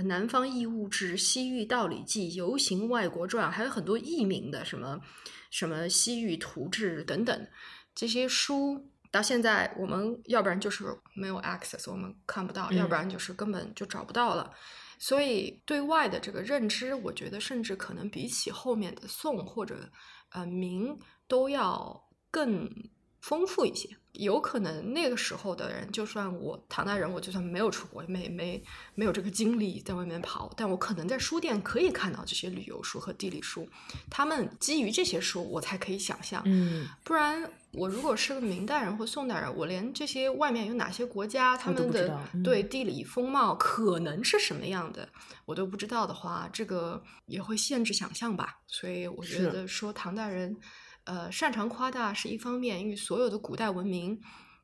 南方异物志》《西域道理记》《游行外国传》，还有很多译名的，什么什么《西域图志》等等，这些书到现在我们要不然就是没有 access，我们看不到；要不然就是根本就找不到了。所以对外的这个认知，我觉得甚至可能比起后面的宋或者呃明都要更丰富一些。有可能那个时候的人，就算我唐代人，我就算没有出国，没没没有这个精力在外面跑，但我可能在书店可以看到这些旅游书和地理书。他们基于这些书，我才可以想象。嗯，不然我如果是个明代人或宋代人，我连这些外面有哪些国家，他们的对地理风貌可能是什么样的，我都不知道的话，这个也会限制想象吧。所以我觉得说唐代人。呃，擅长夸大是一方面，因为所有的古代文明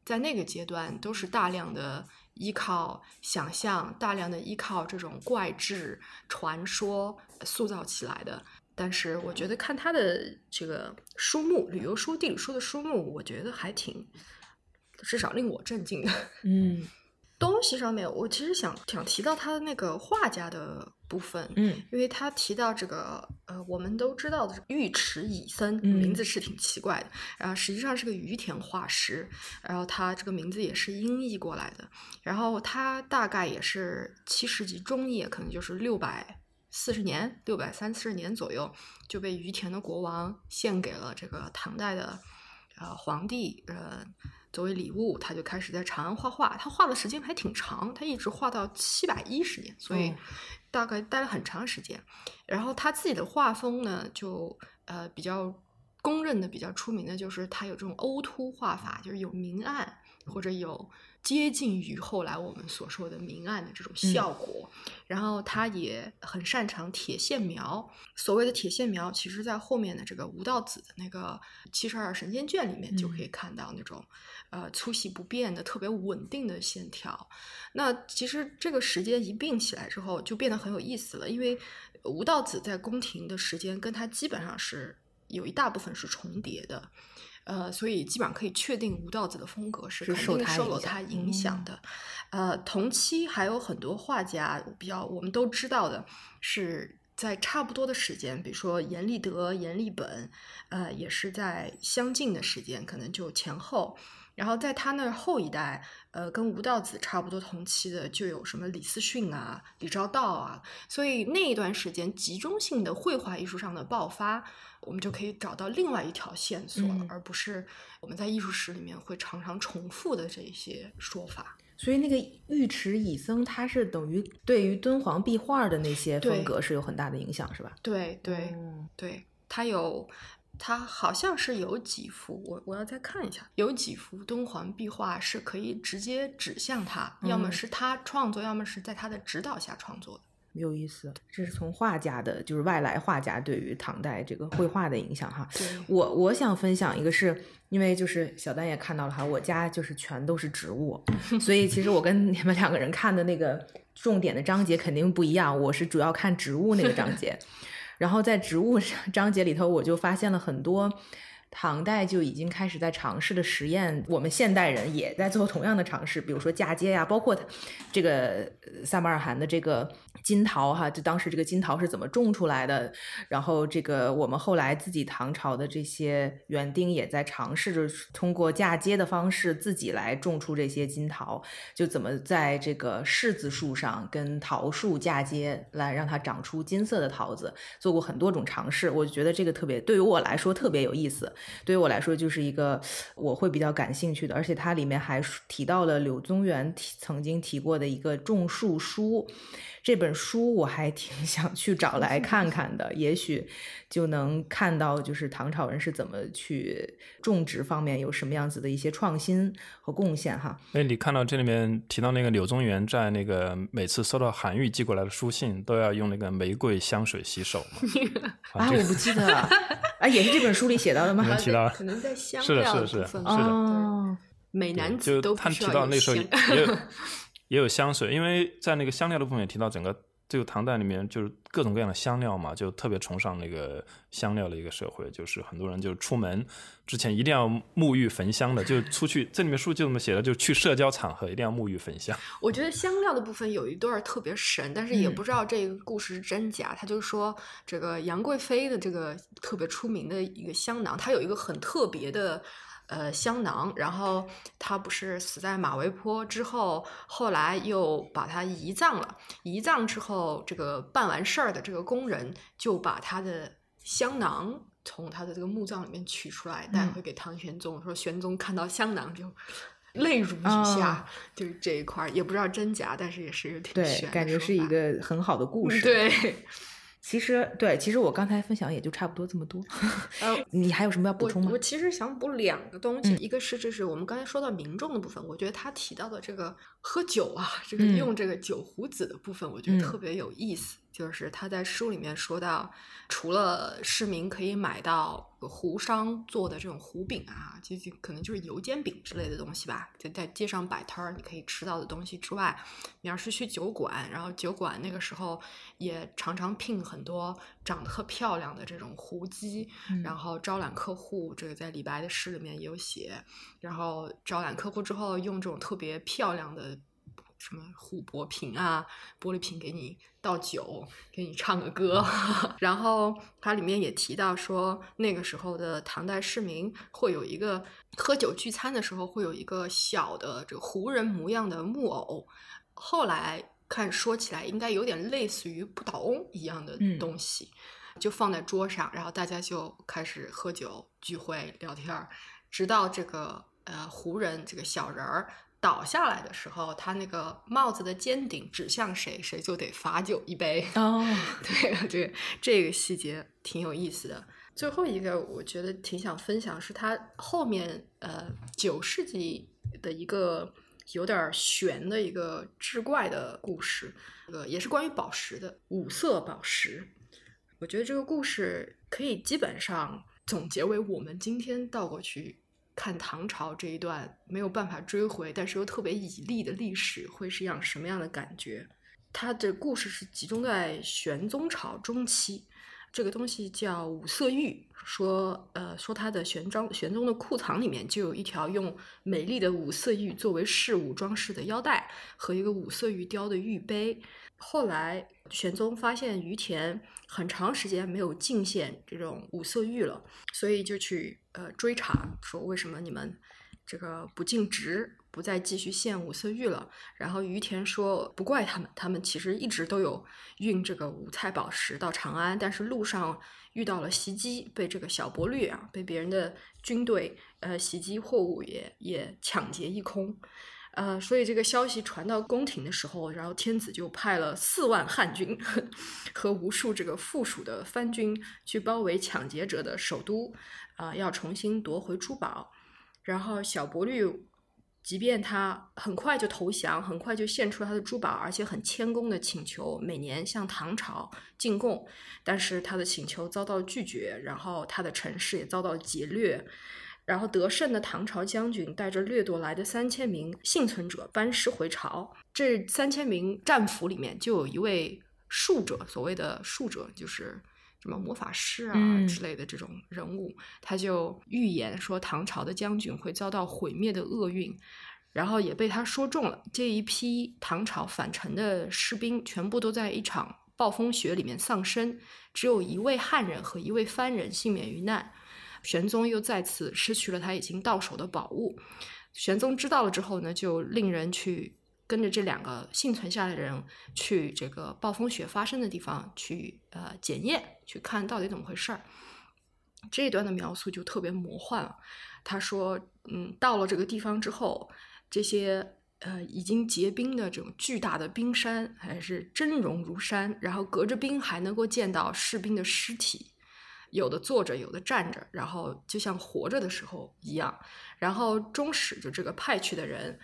在那个阶段都是大量的依靠想象，大量的依靠这种怪志传说塑造起来的。但是，我觉得看他的这个书目，旅游书、地理书的书目，我觉得还挺，至少令我震惊的。嗯。东西上面，我其实想想提到他的那个画家的部分，嗯，因为他提到这个，呃，我们都知道的尉迟乙森，名字是挺奇怪的，然后实际上是个于田画师，然后他这个名字也是音译过来的，然后他大概也是七世纪中叶，可能就是六百四十年、六百三四十年左右，就被于田的国王献给了这个唐代的，呃，皇帝，呃。作为礼物，他就开始在长安画画。他画的时间还挺长，他一直画到七百一十年，所以大概待了很长时间。然后他自己的画风呢，就呃比较公认的、比较出名的就是他有这种凹凸画法，就是有明暗或者有。接近于后来我们所说的明暗的这种效果，然后他也很擅长铁线描。所谓的铁线描，其实在后面的这个吴道子的那个七十二神仙卷里面就可以看到那种，呃，粗细不变的、特别稳定的线条。那其实这个时间一并起来之后，就变得很有意思了，因为吴道子在宫廷的时间跟他基本上是有一大部分是重叠的。呃，所以基本上可以确定吴道子的风格是肯定受了他影响的。呃，同期还有很多画家比较我们都知道的，是在差不多的时间，比如说阎立德、阎立本，呃，也是在相近的时间，可能就前后。然后在他那后一代，呃，跟吴道子差不多同期的，就有什么李思训啊、李昭道啊。所以那一段时间集中性的绘画艺术上的爆发。我们就可以找到另外一条线索，而不是我们在艺术史里面会常常重复的这些说法。所以，那个尉迟乙僧，他是等于对于敦煌壁画的那些风格是有很大的影响，是吧？对对对，他有，他好像是有几幅，我我要再看一下，有几幅敦煌壁画是可以直接指向他，要么是他创作，要么是在他的指导下创作的。有意思，这是从画家的，就是外来画家对于唐代这个绘画的影响哈。我我想分享一个，是因为就是小丹也看到了哈，我家就是全都是植物，所以其实我跟你们两个人看的那个重点的章节肯定不一样。我是主要看植物那个章节，然后在植物章节里头，我就发现了很多。唐代就已经开始在尝试的实验，我们现代人也在做同样的尝试，比如说嫁接呀，包括这个萨马尔罕的这个金桃哈，就当时这个金桃是怎么种出来的，然后这个我们后来自己唐朝的这些园丁也在尝试着通过嫁接的方式自己来种出这些金桃，就怎么在这个柿子树上跟桃树嫁接来让它长出金色的桃子，做过很多种尝试，我觉得这个特别对于我来说特别有意思。对于我来说，就是一个我会比较感兴趣的，而且它里面还提到了柳宗元提曾经提过的一个种树书。这本书我还挺 想去找来看看的，也许就能看到就是唐朝人是怎么去种植方面有什么样子的一些创新和贡献哈。哎，你看到这里面提到那个柳宗元在那个每次收到韩愈寄过来的书信都要用那个玫瑰香水洗手吗？啊，我不记得了，啊，也是这本书里写到的吗？提到，可能在香料是的，是的，是的，哦美男子都他提到那时候也。也有香水，因为在那个香料的部分也提到，整个这个唐代里面就是各种各样的香料嘛，就特别崇尚那个香料的一个社会，就是很多人就出门之前一定要沐浴焚香的，就出去这里面书就这么写的，就去社交场合一定要沐浴焚香。我觉得香料的部分有一段特别神，但是也不知道这个故事是真假。他就说这个杨贵妃的这个特别出名的一个香囊，它有一个很特别的。呃，香囊，然后他不是死在马嵬坡之后，后来又把他移葬了。移葬之后，这个办完事儿的这个工人就把他的香囊从他的这个墓葬里面取出来，带回给唐玄宗，说玄宗看到香囊就 泪如雨下。就是这一块也不知道真假，但是也是挺对，感觉是一个很好的故事。对。其实对，其实我刚才分享也就差不多这么多。呃，你还有什么要补充吗？我其实想补两个东西，一个是就是我们刚才说到民众的部分，我觉得他提到的这个喝酒啊，这个用这个酒壶子的部分，我觉得特别有意思。就是他在书里面说到，除了市民可以买到胡商做的这种胡饼啊，就就可能就是油煎饼之类的东西吧，就在街上摆摊儿你可以吃到的东西之外，你要是去酒馆，然后酒馆那个时候也常常聘很多长得特漂亮的这种胡姬，然后招揽客户。这个在李白的诗里面也有写，然后招揽客户之后用这种特别漂亮的。什么琥珀瓶啊，玻璃瓶给你倒酒，给你唱个歌。然后它里面也提到说，那个时候的唐代市民会有一个喝酒聚餐的时候会有一个小的这个胡人模样的木偶。后来看说起来应该有点类似于不倒翁一样的东西，就放在桌上，然后大家就开始喝酒聚会聊天儿，直到这个。呃胡人这个小人儿倒下来的时候，他那个帽子的尖顶指向谁，谁就得罚酒一杯。哦，对，这个这个细节挺有意思的。最后一个，我觉得挺想分享，是他后面呃九世纪的一个有点悬的一个志怪的故事，呃，也是关于宝石的五色宝石。我觉得这个故事可以基本上总结为我们今天倒过去看唐朝这一段没有办法追回，但是又特别绮丽的历史，会是一样什么样的感觉？它的故事是集中在玄宗朝中期。这个东西叫五色玉，说呃说它的玄装玄宗的库藏里面就有一条用美丽的五色玉作为饰物装饰的腰带和一个五色玉雕的玉杯。后来玄宗发现于田很长时间没有进献这种五色玉了，所以就去呃追查，说为什么你们这个不尽职。不再继续献五色玉了。然后于田说：“不怪他们，他们其实一直都有运这个五彩宝石到长安，但是路上遇到了袭击，被这个小伯律啊，被别人的军队呃袭击，货物也也抢劫一空。呃，所以这个消息传到宫廷的时候，然后天子就派了四万汉军 和无数这个附属的藩军去包围抢劫者的首都，啊，要重新夺回珠宝。然后小伯律。”即便他很快就投降，很快就献出他的珠宝，而且很谦恭的请求每年向唐朝进贡，但是他的请求遭到拒绝，然后他的城市也遭到劫掠，然后得胜的唐朝将军带着掠夺来的三千名幸存者班师回朝，这三千名战俘里面就有一位术者，所谓的术者就是。什么魔法师啊之类的这种人物，他就预言说唐朝的将军会遭到毁灭的厄运，然后也被他说中了。这一批唐朝返程的士兵全部都在一场暴风雪里面丧生，只有一位汉人和一位番人幸免于难。玄宗又再次失去了他已经到手的宝物。玄宗知道了之后呢，就令人去。跟着这两个幸存下来的人去这个暴风雪发生的地方去呃检验，去看到底怎么回事儿。这一段的描述就特别魔幻了。他说，嗯，到了这个地方之后，这些呃已经结冰的这种巨大的冰山还是真容如山，然后隔着冰还能够见到士兵的尸体，有的坐着，有的站着，然后就像活着的时候一样。然后中使就这个派去的人。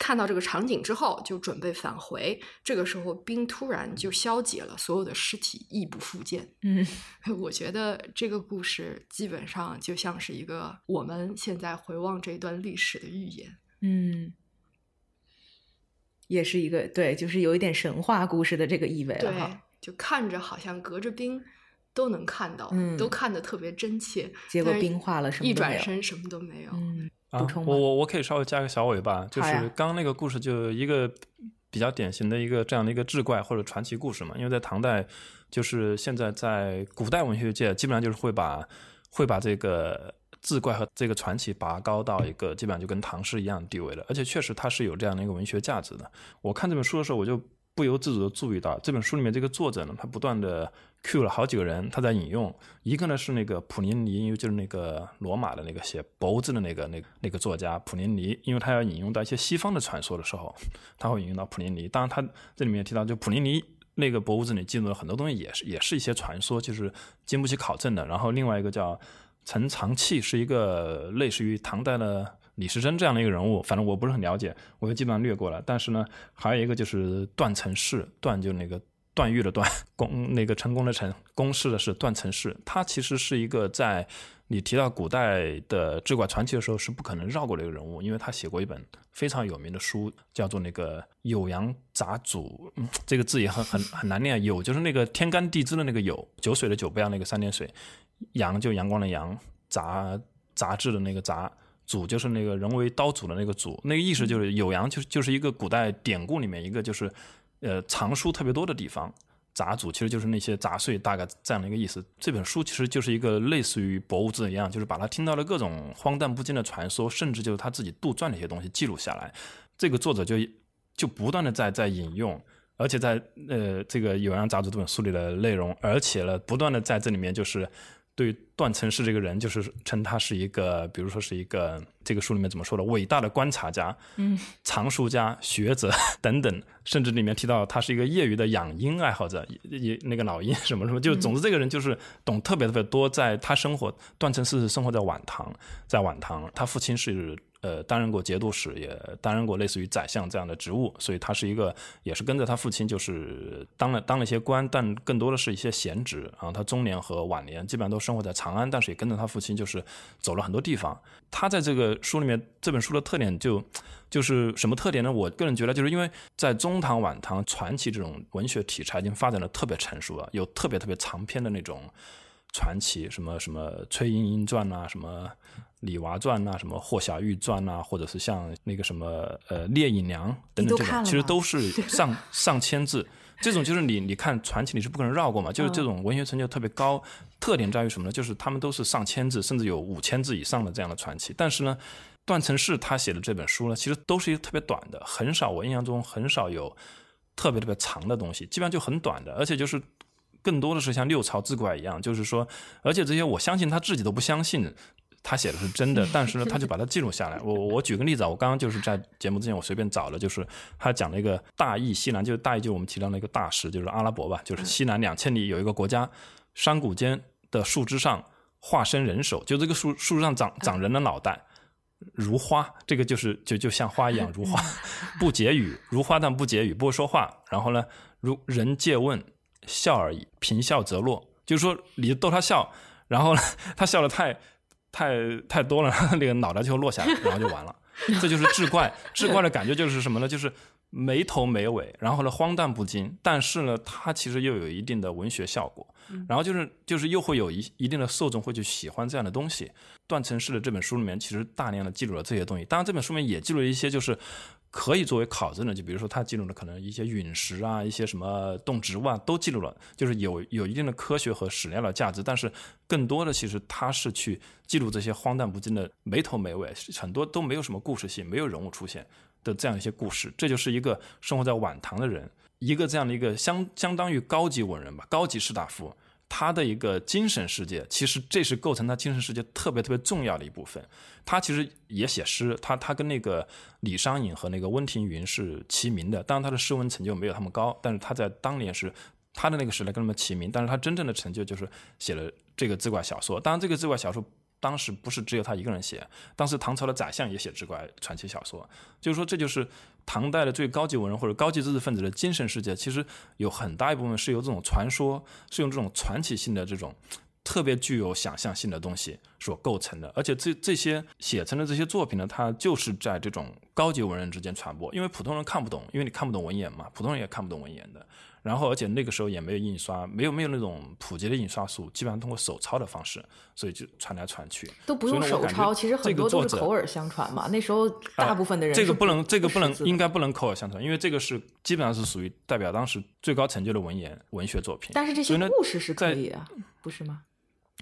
看到这个场景之后，就准备返回。这个时候，冰突然就消解了，所有的尸体亦不复见。嗯，我觉得这个故事基本上就像是一个我们现在回望这段历史的预言。嗯，也是一个对，就是有一点神话故事的这个意味了哈。就看着好像隔着冰都能看到，都看得特别真切。结果冰化了，什么一转身什么都没有。嗯。啊，我我我可以稍微加个小尾巴，就是刚刚那个故事就一个比较典型的一个这样的一个志怪或者传奇故事嘛。因为在唐代，就是现在在古代文学界，基本上就是会把会把这个志怪和这个传奇拔高到一个基本上就跟唐诗一样的地位了。而且确实它是有这样的一个文学价值的。我看这本书的时候，我就。不由自主的注意到这本书里面这个作者呢，他不断的 cue 了好几个人，他在引用。一个呢是那个普林尼，因为就是那个罗马的那个写《博物志》的那个那那个作家普林尼，因为他要引用到一些西方的传说的时候，他会引用到普林尼。当然，他这里面提到，就普林尼那个《博物志》里记录了很多东西，也是也是一些传说，就是经不起考证的。然后另外一个叫陈长器，是一个类似于唐代的。李时珍这样的一个人物，反正我不是很了解，我就基本上略过了。但是呢，还有一个就是段成式，段就那个段誉的段，功那个成功的成，公式的是段成式。他其实是一个在你提到古代的志怪传奇的时候是不可能绕过的一个人物，因为他写过一本非常有名的书，叫做那个《酉阳杂俎》。嗯，这个字也很很很难念。酉就是那个天干地支的那个酉，酒水的酒，不要那个三点水。阳就阳光的阳，杂杂志的那个杂。俎就是那个人为刀俎的那个俎，那个意思就是酉阳就就是一个古代典故里面一个就是，呃藏书特别多的地方。杂俎其实就是那些杂碎，大概这样的一个意思。这本书其实就是一个类似于博物志一样，就是把他听到的各种荒诞不经的传说，甚至就是他自己杜撰的一些东西记录下来。这个作者就就不断的在在引用，而且在呃这个酉阳杂俎这本书里的内容，而且呢不断的在这里面就是。对段成式这个人，就是称他是一个，比如说是一个这个书里面怎么说的，伟大的观察家，嗯，藏书家、学者 等等，甚至里面提到他是一个业余的养鹰爱好者，也那个老鹰什么什么，就总之这个人就是懂特别特别多。在他生活，段成式是生活在晚唐，在晚唐，他父亲是。呃，担任过节度使，也担任过类似于宰相这样的职务，所以他是一个，也是跟着他父亲，就是当了当了一些官，但更多的是一些闲职。然后他中年和晚年基本上都生活在长安，但是也跟着他父亲，就是走了很多地方。他在这个书里面，这本书的特点就就是什么特点呢？我个人觉得，就是因为在中唐、晚唐传奇这种文学题材已经发展的特别成熟了，有特别特别长篇的那种传奇，什么什么《崔莺莺传》啊，什么。李娃传呐，什么霍小玉传呐，或者是像那个什么呃聂隐娘等等这种，其实都是上上千字。这种就是你你看传奇你是不可能绕过嘛，就是这种文学成就特别高。特点在于什么呢？就是他们都是上千字，甚至有五千字以上的这样的传奇。但是呢，段成式他写的这本书呢，其实都是一个特别短的，很少我印象中很少有特别特别长的东西，基本上就很短的，而且就是更多的是像六朝志怪一样，就是说，而且这些我相信他自己都不相信。他写的是真的，但是呢，他就把它记录下来。我我举个例子啊，我刚刚就是在节目之前我随便找了，就是他讲了一个大义西南，就是大义就是我们提到那个大石，就是阿拉伯吧，就是西南两千里有一个国家，山谷间的树枝上化身人手，就这个树树枝上长长人的脑袋，如花，这个就是就就像花一样如花，不结语，如花但不结语，不会说话。然后呢，如人借问，笑而已，平笑则落，就是说你逗他笑，然后呢，他笑的太。太太多了，那个脑袋就落下来，然后就完了。这就是志怪，志怪的感觉就是什么呢？就是没头没尾，然后呢荒诞不经，但是呢它其实又有一定的文学效果。然后就是就是又会有一一定的受众会去喜欢这样的东西。段成式的这本书里面其实大量的记录了这些东西，当然这本书里面也记录了一些就是。可以作为考证的，就比如说他记录的可能一些陨石啊，一些什么动植物啊，都记录了，就是有有一定的科学和史料的价值。但是更多的其实他是去记录这些荒诞不经的没头没尾，很多都没有什么故事性，没有人物出现的这样一些故事。这就是一个生活在晚唐的人，一个这样的一个相相当于高级文人吧，高级士大夫。他的一个精神世界，其实这是构成他精神世界特别特别重要的一部分。他其实也写诗，他他跟那个李商隐和那个温庭筠是齐名的。当然，他的诗文成就没有他们高，但是他在当年是他的那个时代跟他们齐名。但是他真正的成就就是写了这个自怪小说。当然，这个自怪小说。当时不是只有他一个人写，当时唐朝的宰相也写志怪传奇小说，就是说这就是唐代的最高级文人或者高级知识分子的精神世界，其实有很大一部分是由这种传说，是用这种传奇性的这种特别具有想象性的东西所构成的，而且这这些写成的这些作品呢，它就是在这种高级文人之间传播，因为普通人看不懂，因为你看不懂文言嘛，普通人也看不懂文言的。然后，而且那个时候也没有印刷，没有没有那种普及的印刷术，基本上通过手抄的方式，所以就传来传去。都不用手抄，其实很多都是口耳相传嘛。那时候大部分的人这个不能，这个不能，应该不能口耳相传，因为这个是基本上是属于代表当时最高成就的文言文学作品。但是这些故事是可以啊，不是吗？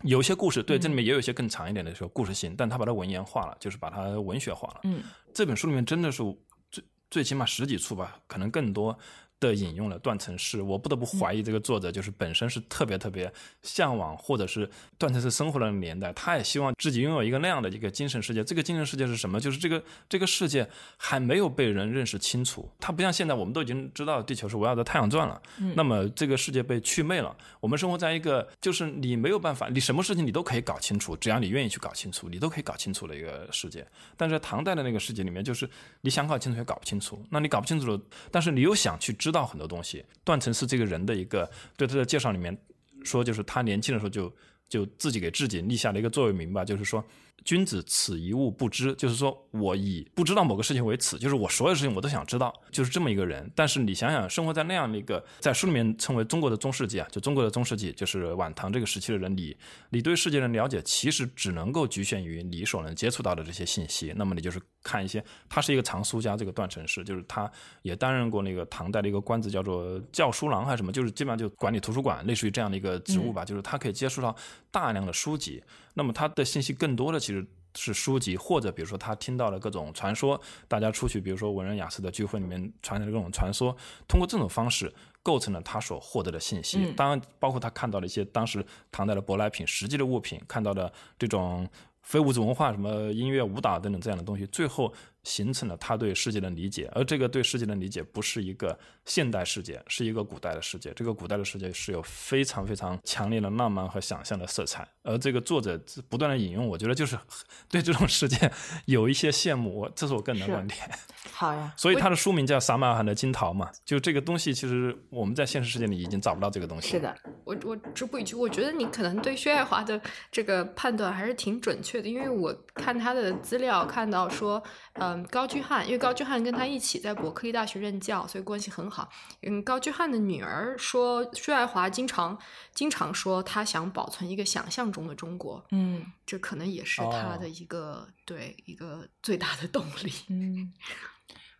有些故事对，这里面也有一些更长一点的说故事性，但他把它文言化了，就是把它文学化了。嗯，这本书里面真的是最最起码十几处吧，可能更多。的引用了断层式，我不得不怀疑这个作者就是本身是特别特别向往，或者是断层式生活的年代，他也希望自己拥有一个那样的一个精神世界。这个精神世界是什么？就是这个这个世界还没有被人认识清楚。它不像现在，我们都已经知道地球是围绕着太阳转了。那么这个世界被祛魅了，我们生活在一个就是你没有办法，你什么事情你都可以搞清楚，只要你愿意去搞清楚，你都可以搞清楚的一个世界。但是唐代的那个世界里面，就是你想搞清楚也搞不清楚。那你搞不清楚了，但是你又想去。知道很多东西，段成是这个人的一个对他的介绍里面说，就是他年轻的时候就就自己给自己立下了一个座右铭吧，就是说。君子此一物不知，就是说我以不知道某个事情为耻，就是我所有事情我都想知道，就是这么一个人。但是你想想，生活在那样的一个，在书里面称为中国的中世纪啊，就中国的中世纪，就是晚唐这个时期的人，你你对世界的了解其实只能够局限于你所能接触到的这些信息。那么你就是看一些，他是一个藏书家，这个段成式，就是他也担任过那个唐代的一个官职，叫做教书郎还是什么，就是基本上就管理图书馆，类似于这样的一个职务吧。就是他可以接触到大量的书籍，那么他的信息更多的其实。是书籍，或者比如说他听到了各种传说，大家出去，比如说文人雅士的聚会里面传来的各种传说，通过这种方式构成了他所获得的信息。嗯当然，包括他看到了一些当时唐代的舶来品、实际的物品，看到的这种非物质文化，什么音乐、舞蹈等等这样的东西，最后形成了他对世界的理解。而这个对世界的理解不是一个现代世界，是一个古代的世界。这个古代的世界是有非常非常强烈的浪漫和想象的色彩。而这个作者不断的引用，我觉得就是 对这种世界有一些羡慕。我这是我个人的观点。好呀，所以他的书名叫《撒马尔罕的金桃》嘛，就这个东西，其实我们在现实世界里已经找不到这个东西。是，的，我我直补一句，我觉得你可能对薛爱华的这个判断还是挺准确的，因为我看他的资料看到说，嗯，高居翰，因为高居翰跟他一起在伯克利大学任教，所以关系很好。嗯，高居翰的女儿说，薛爱华经常经常说他想保存一个想象中的中国，嗯这可能也是他哦的一个、对一个最大的动力。嗯，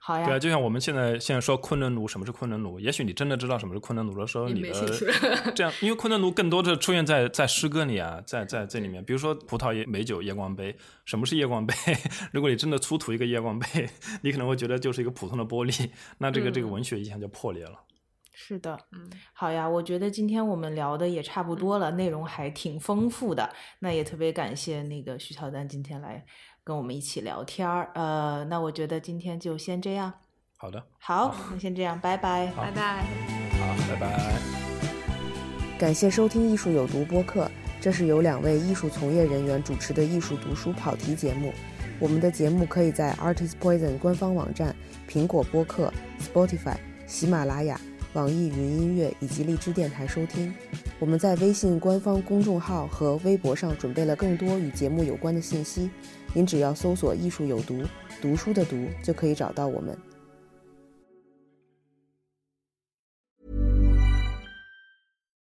好呀，对啊，就像我们现在现在说昆仑奴，什么是昆仑奴？也许你真的知道什么是昆仑奴的时候，你的 这样，因为昆仑奴更多的出现在在诗歌里啊，在在这里面，比如说葡萄叶美酒夜光杯，什么是夜光杯？如果你真的出土一个夜光杯，你可能会觉得就是一个普通的玻璃，那这个、这个嗯文学意象就破裂了。是的，嗯，好呀，我觉得今天我们聊的也差不多了，内容还挺丰富的。那也特别感谢那个徐乔丹今天来跟我们一起聊天儿。呃，那我觉得今天就先这样。好的，好，那先这样，拜拜。拜拜。好，拜拜。感谢收听《艺术有毒》播客，这是由两位艺术从业人员主持的艺术读书跑题节目。我们的节目可以在 Artist Poison 官方网站、苹果播客、Spotify、喜马拉雅、网易云音乐以及荔枝电台收听。我们在微信官方公众号和微博上准备了更多与节目有关的信息，您只要搜索“艺术有毒”，读书的读就可以找到我们。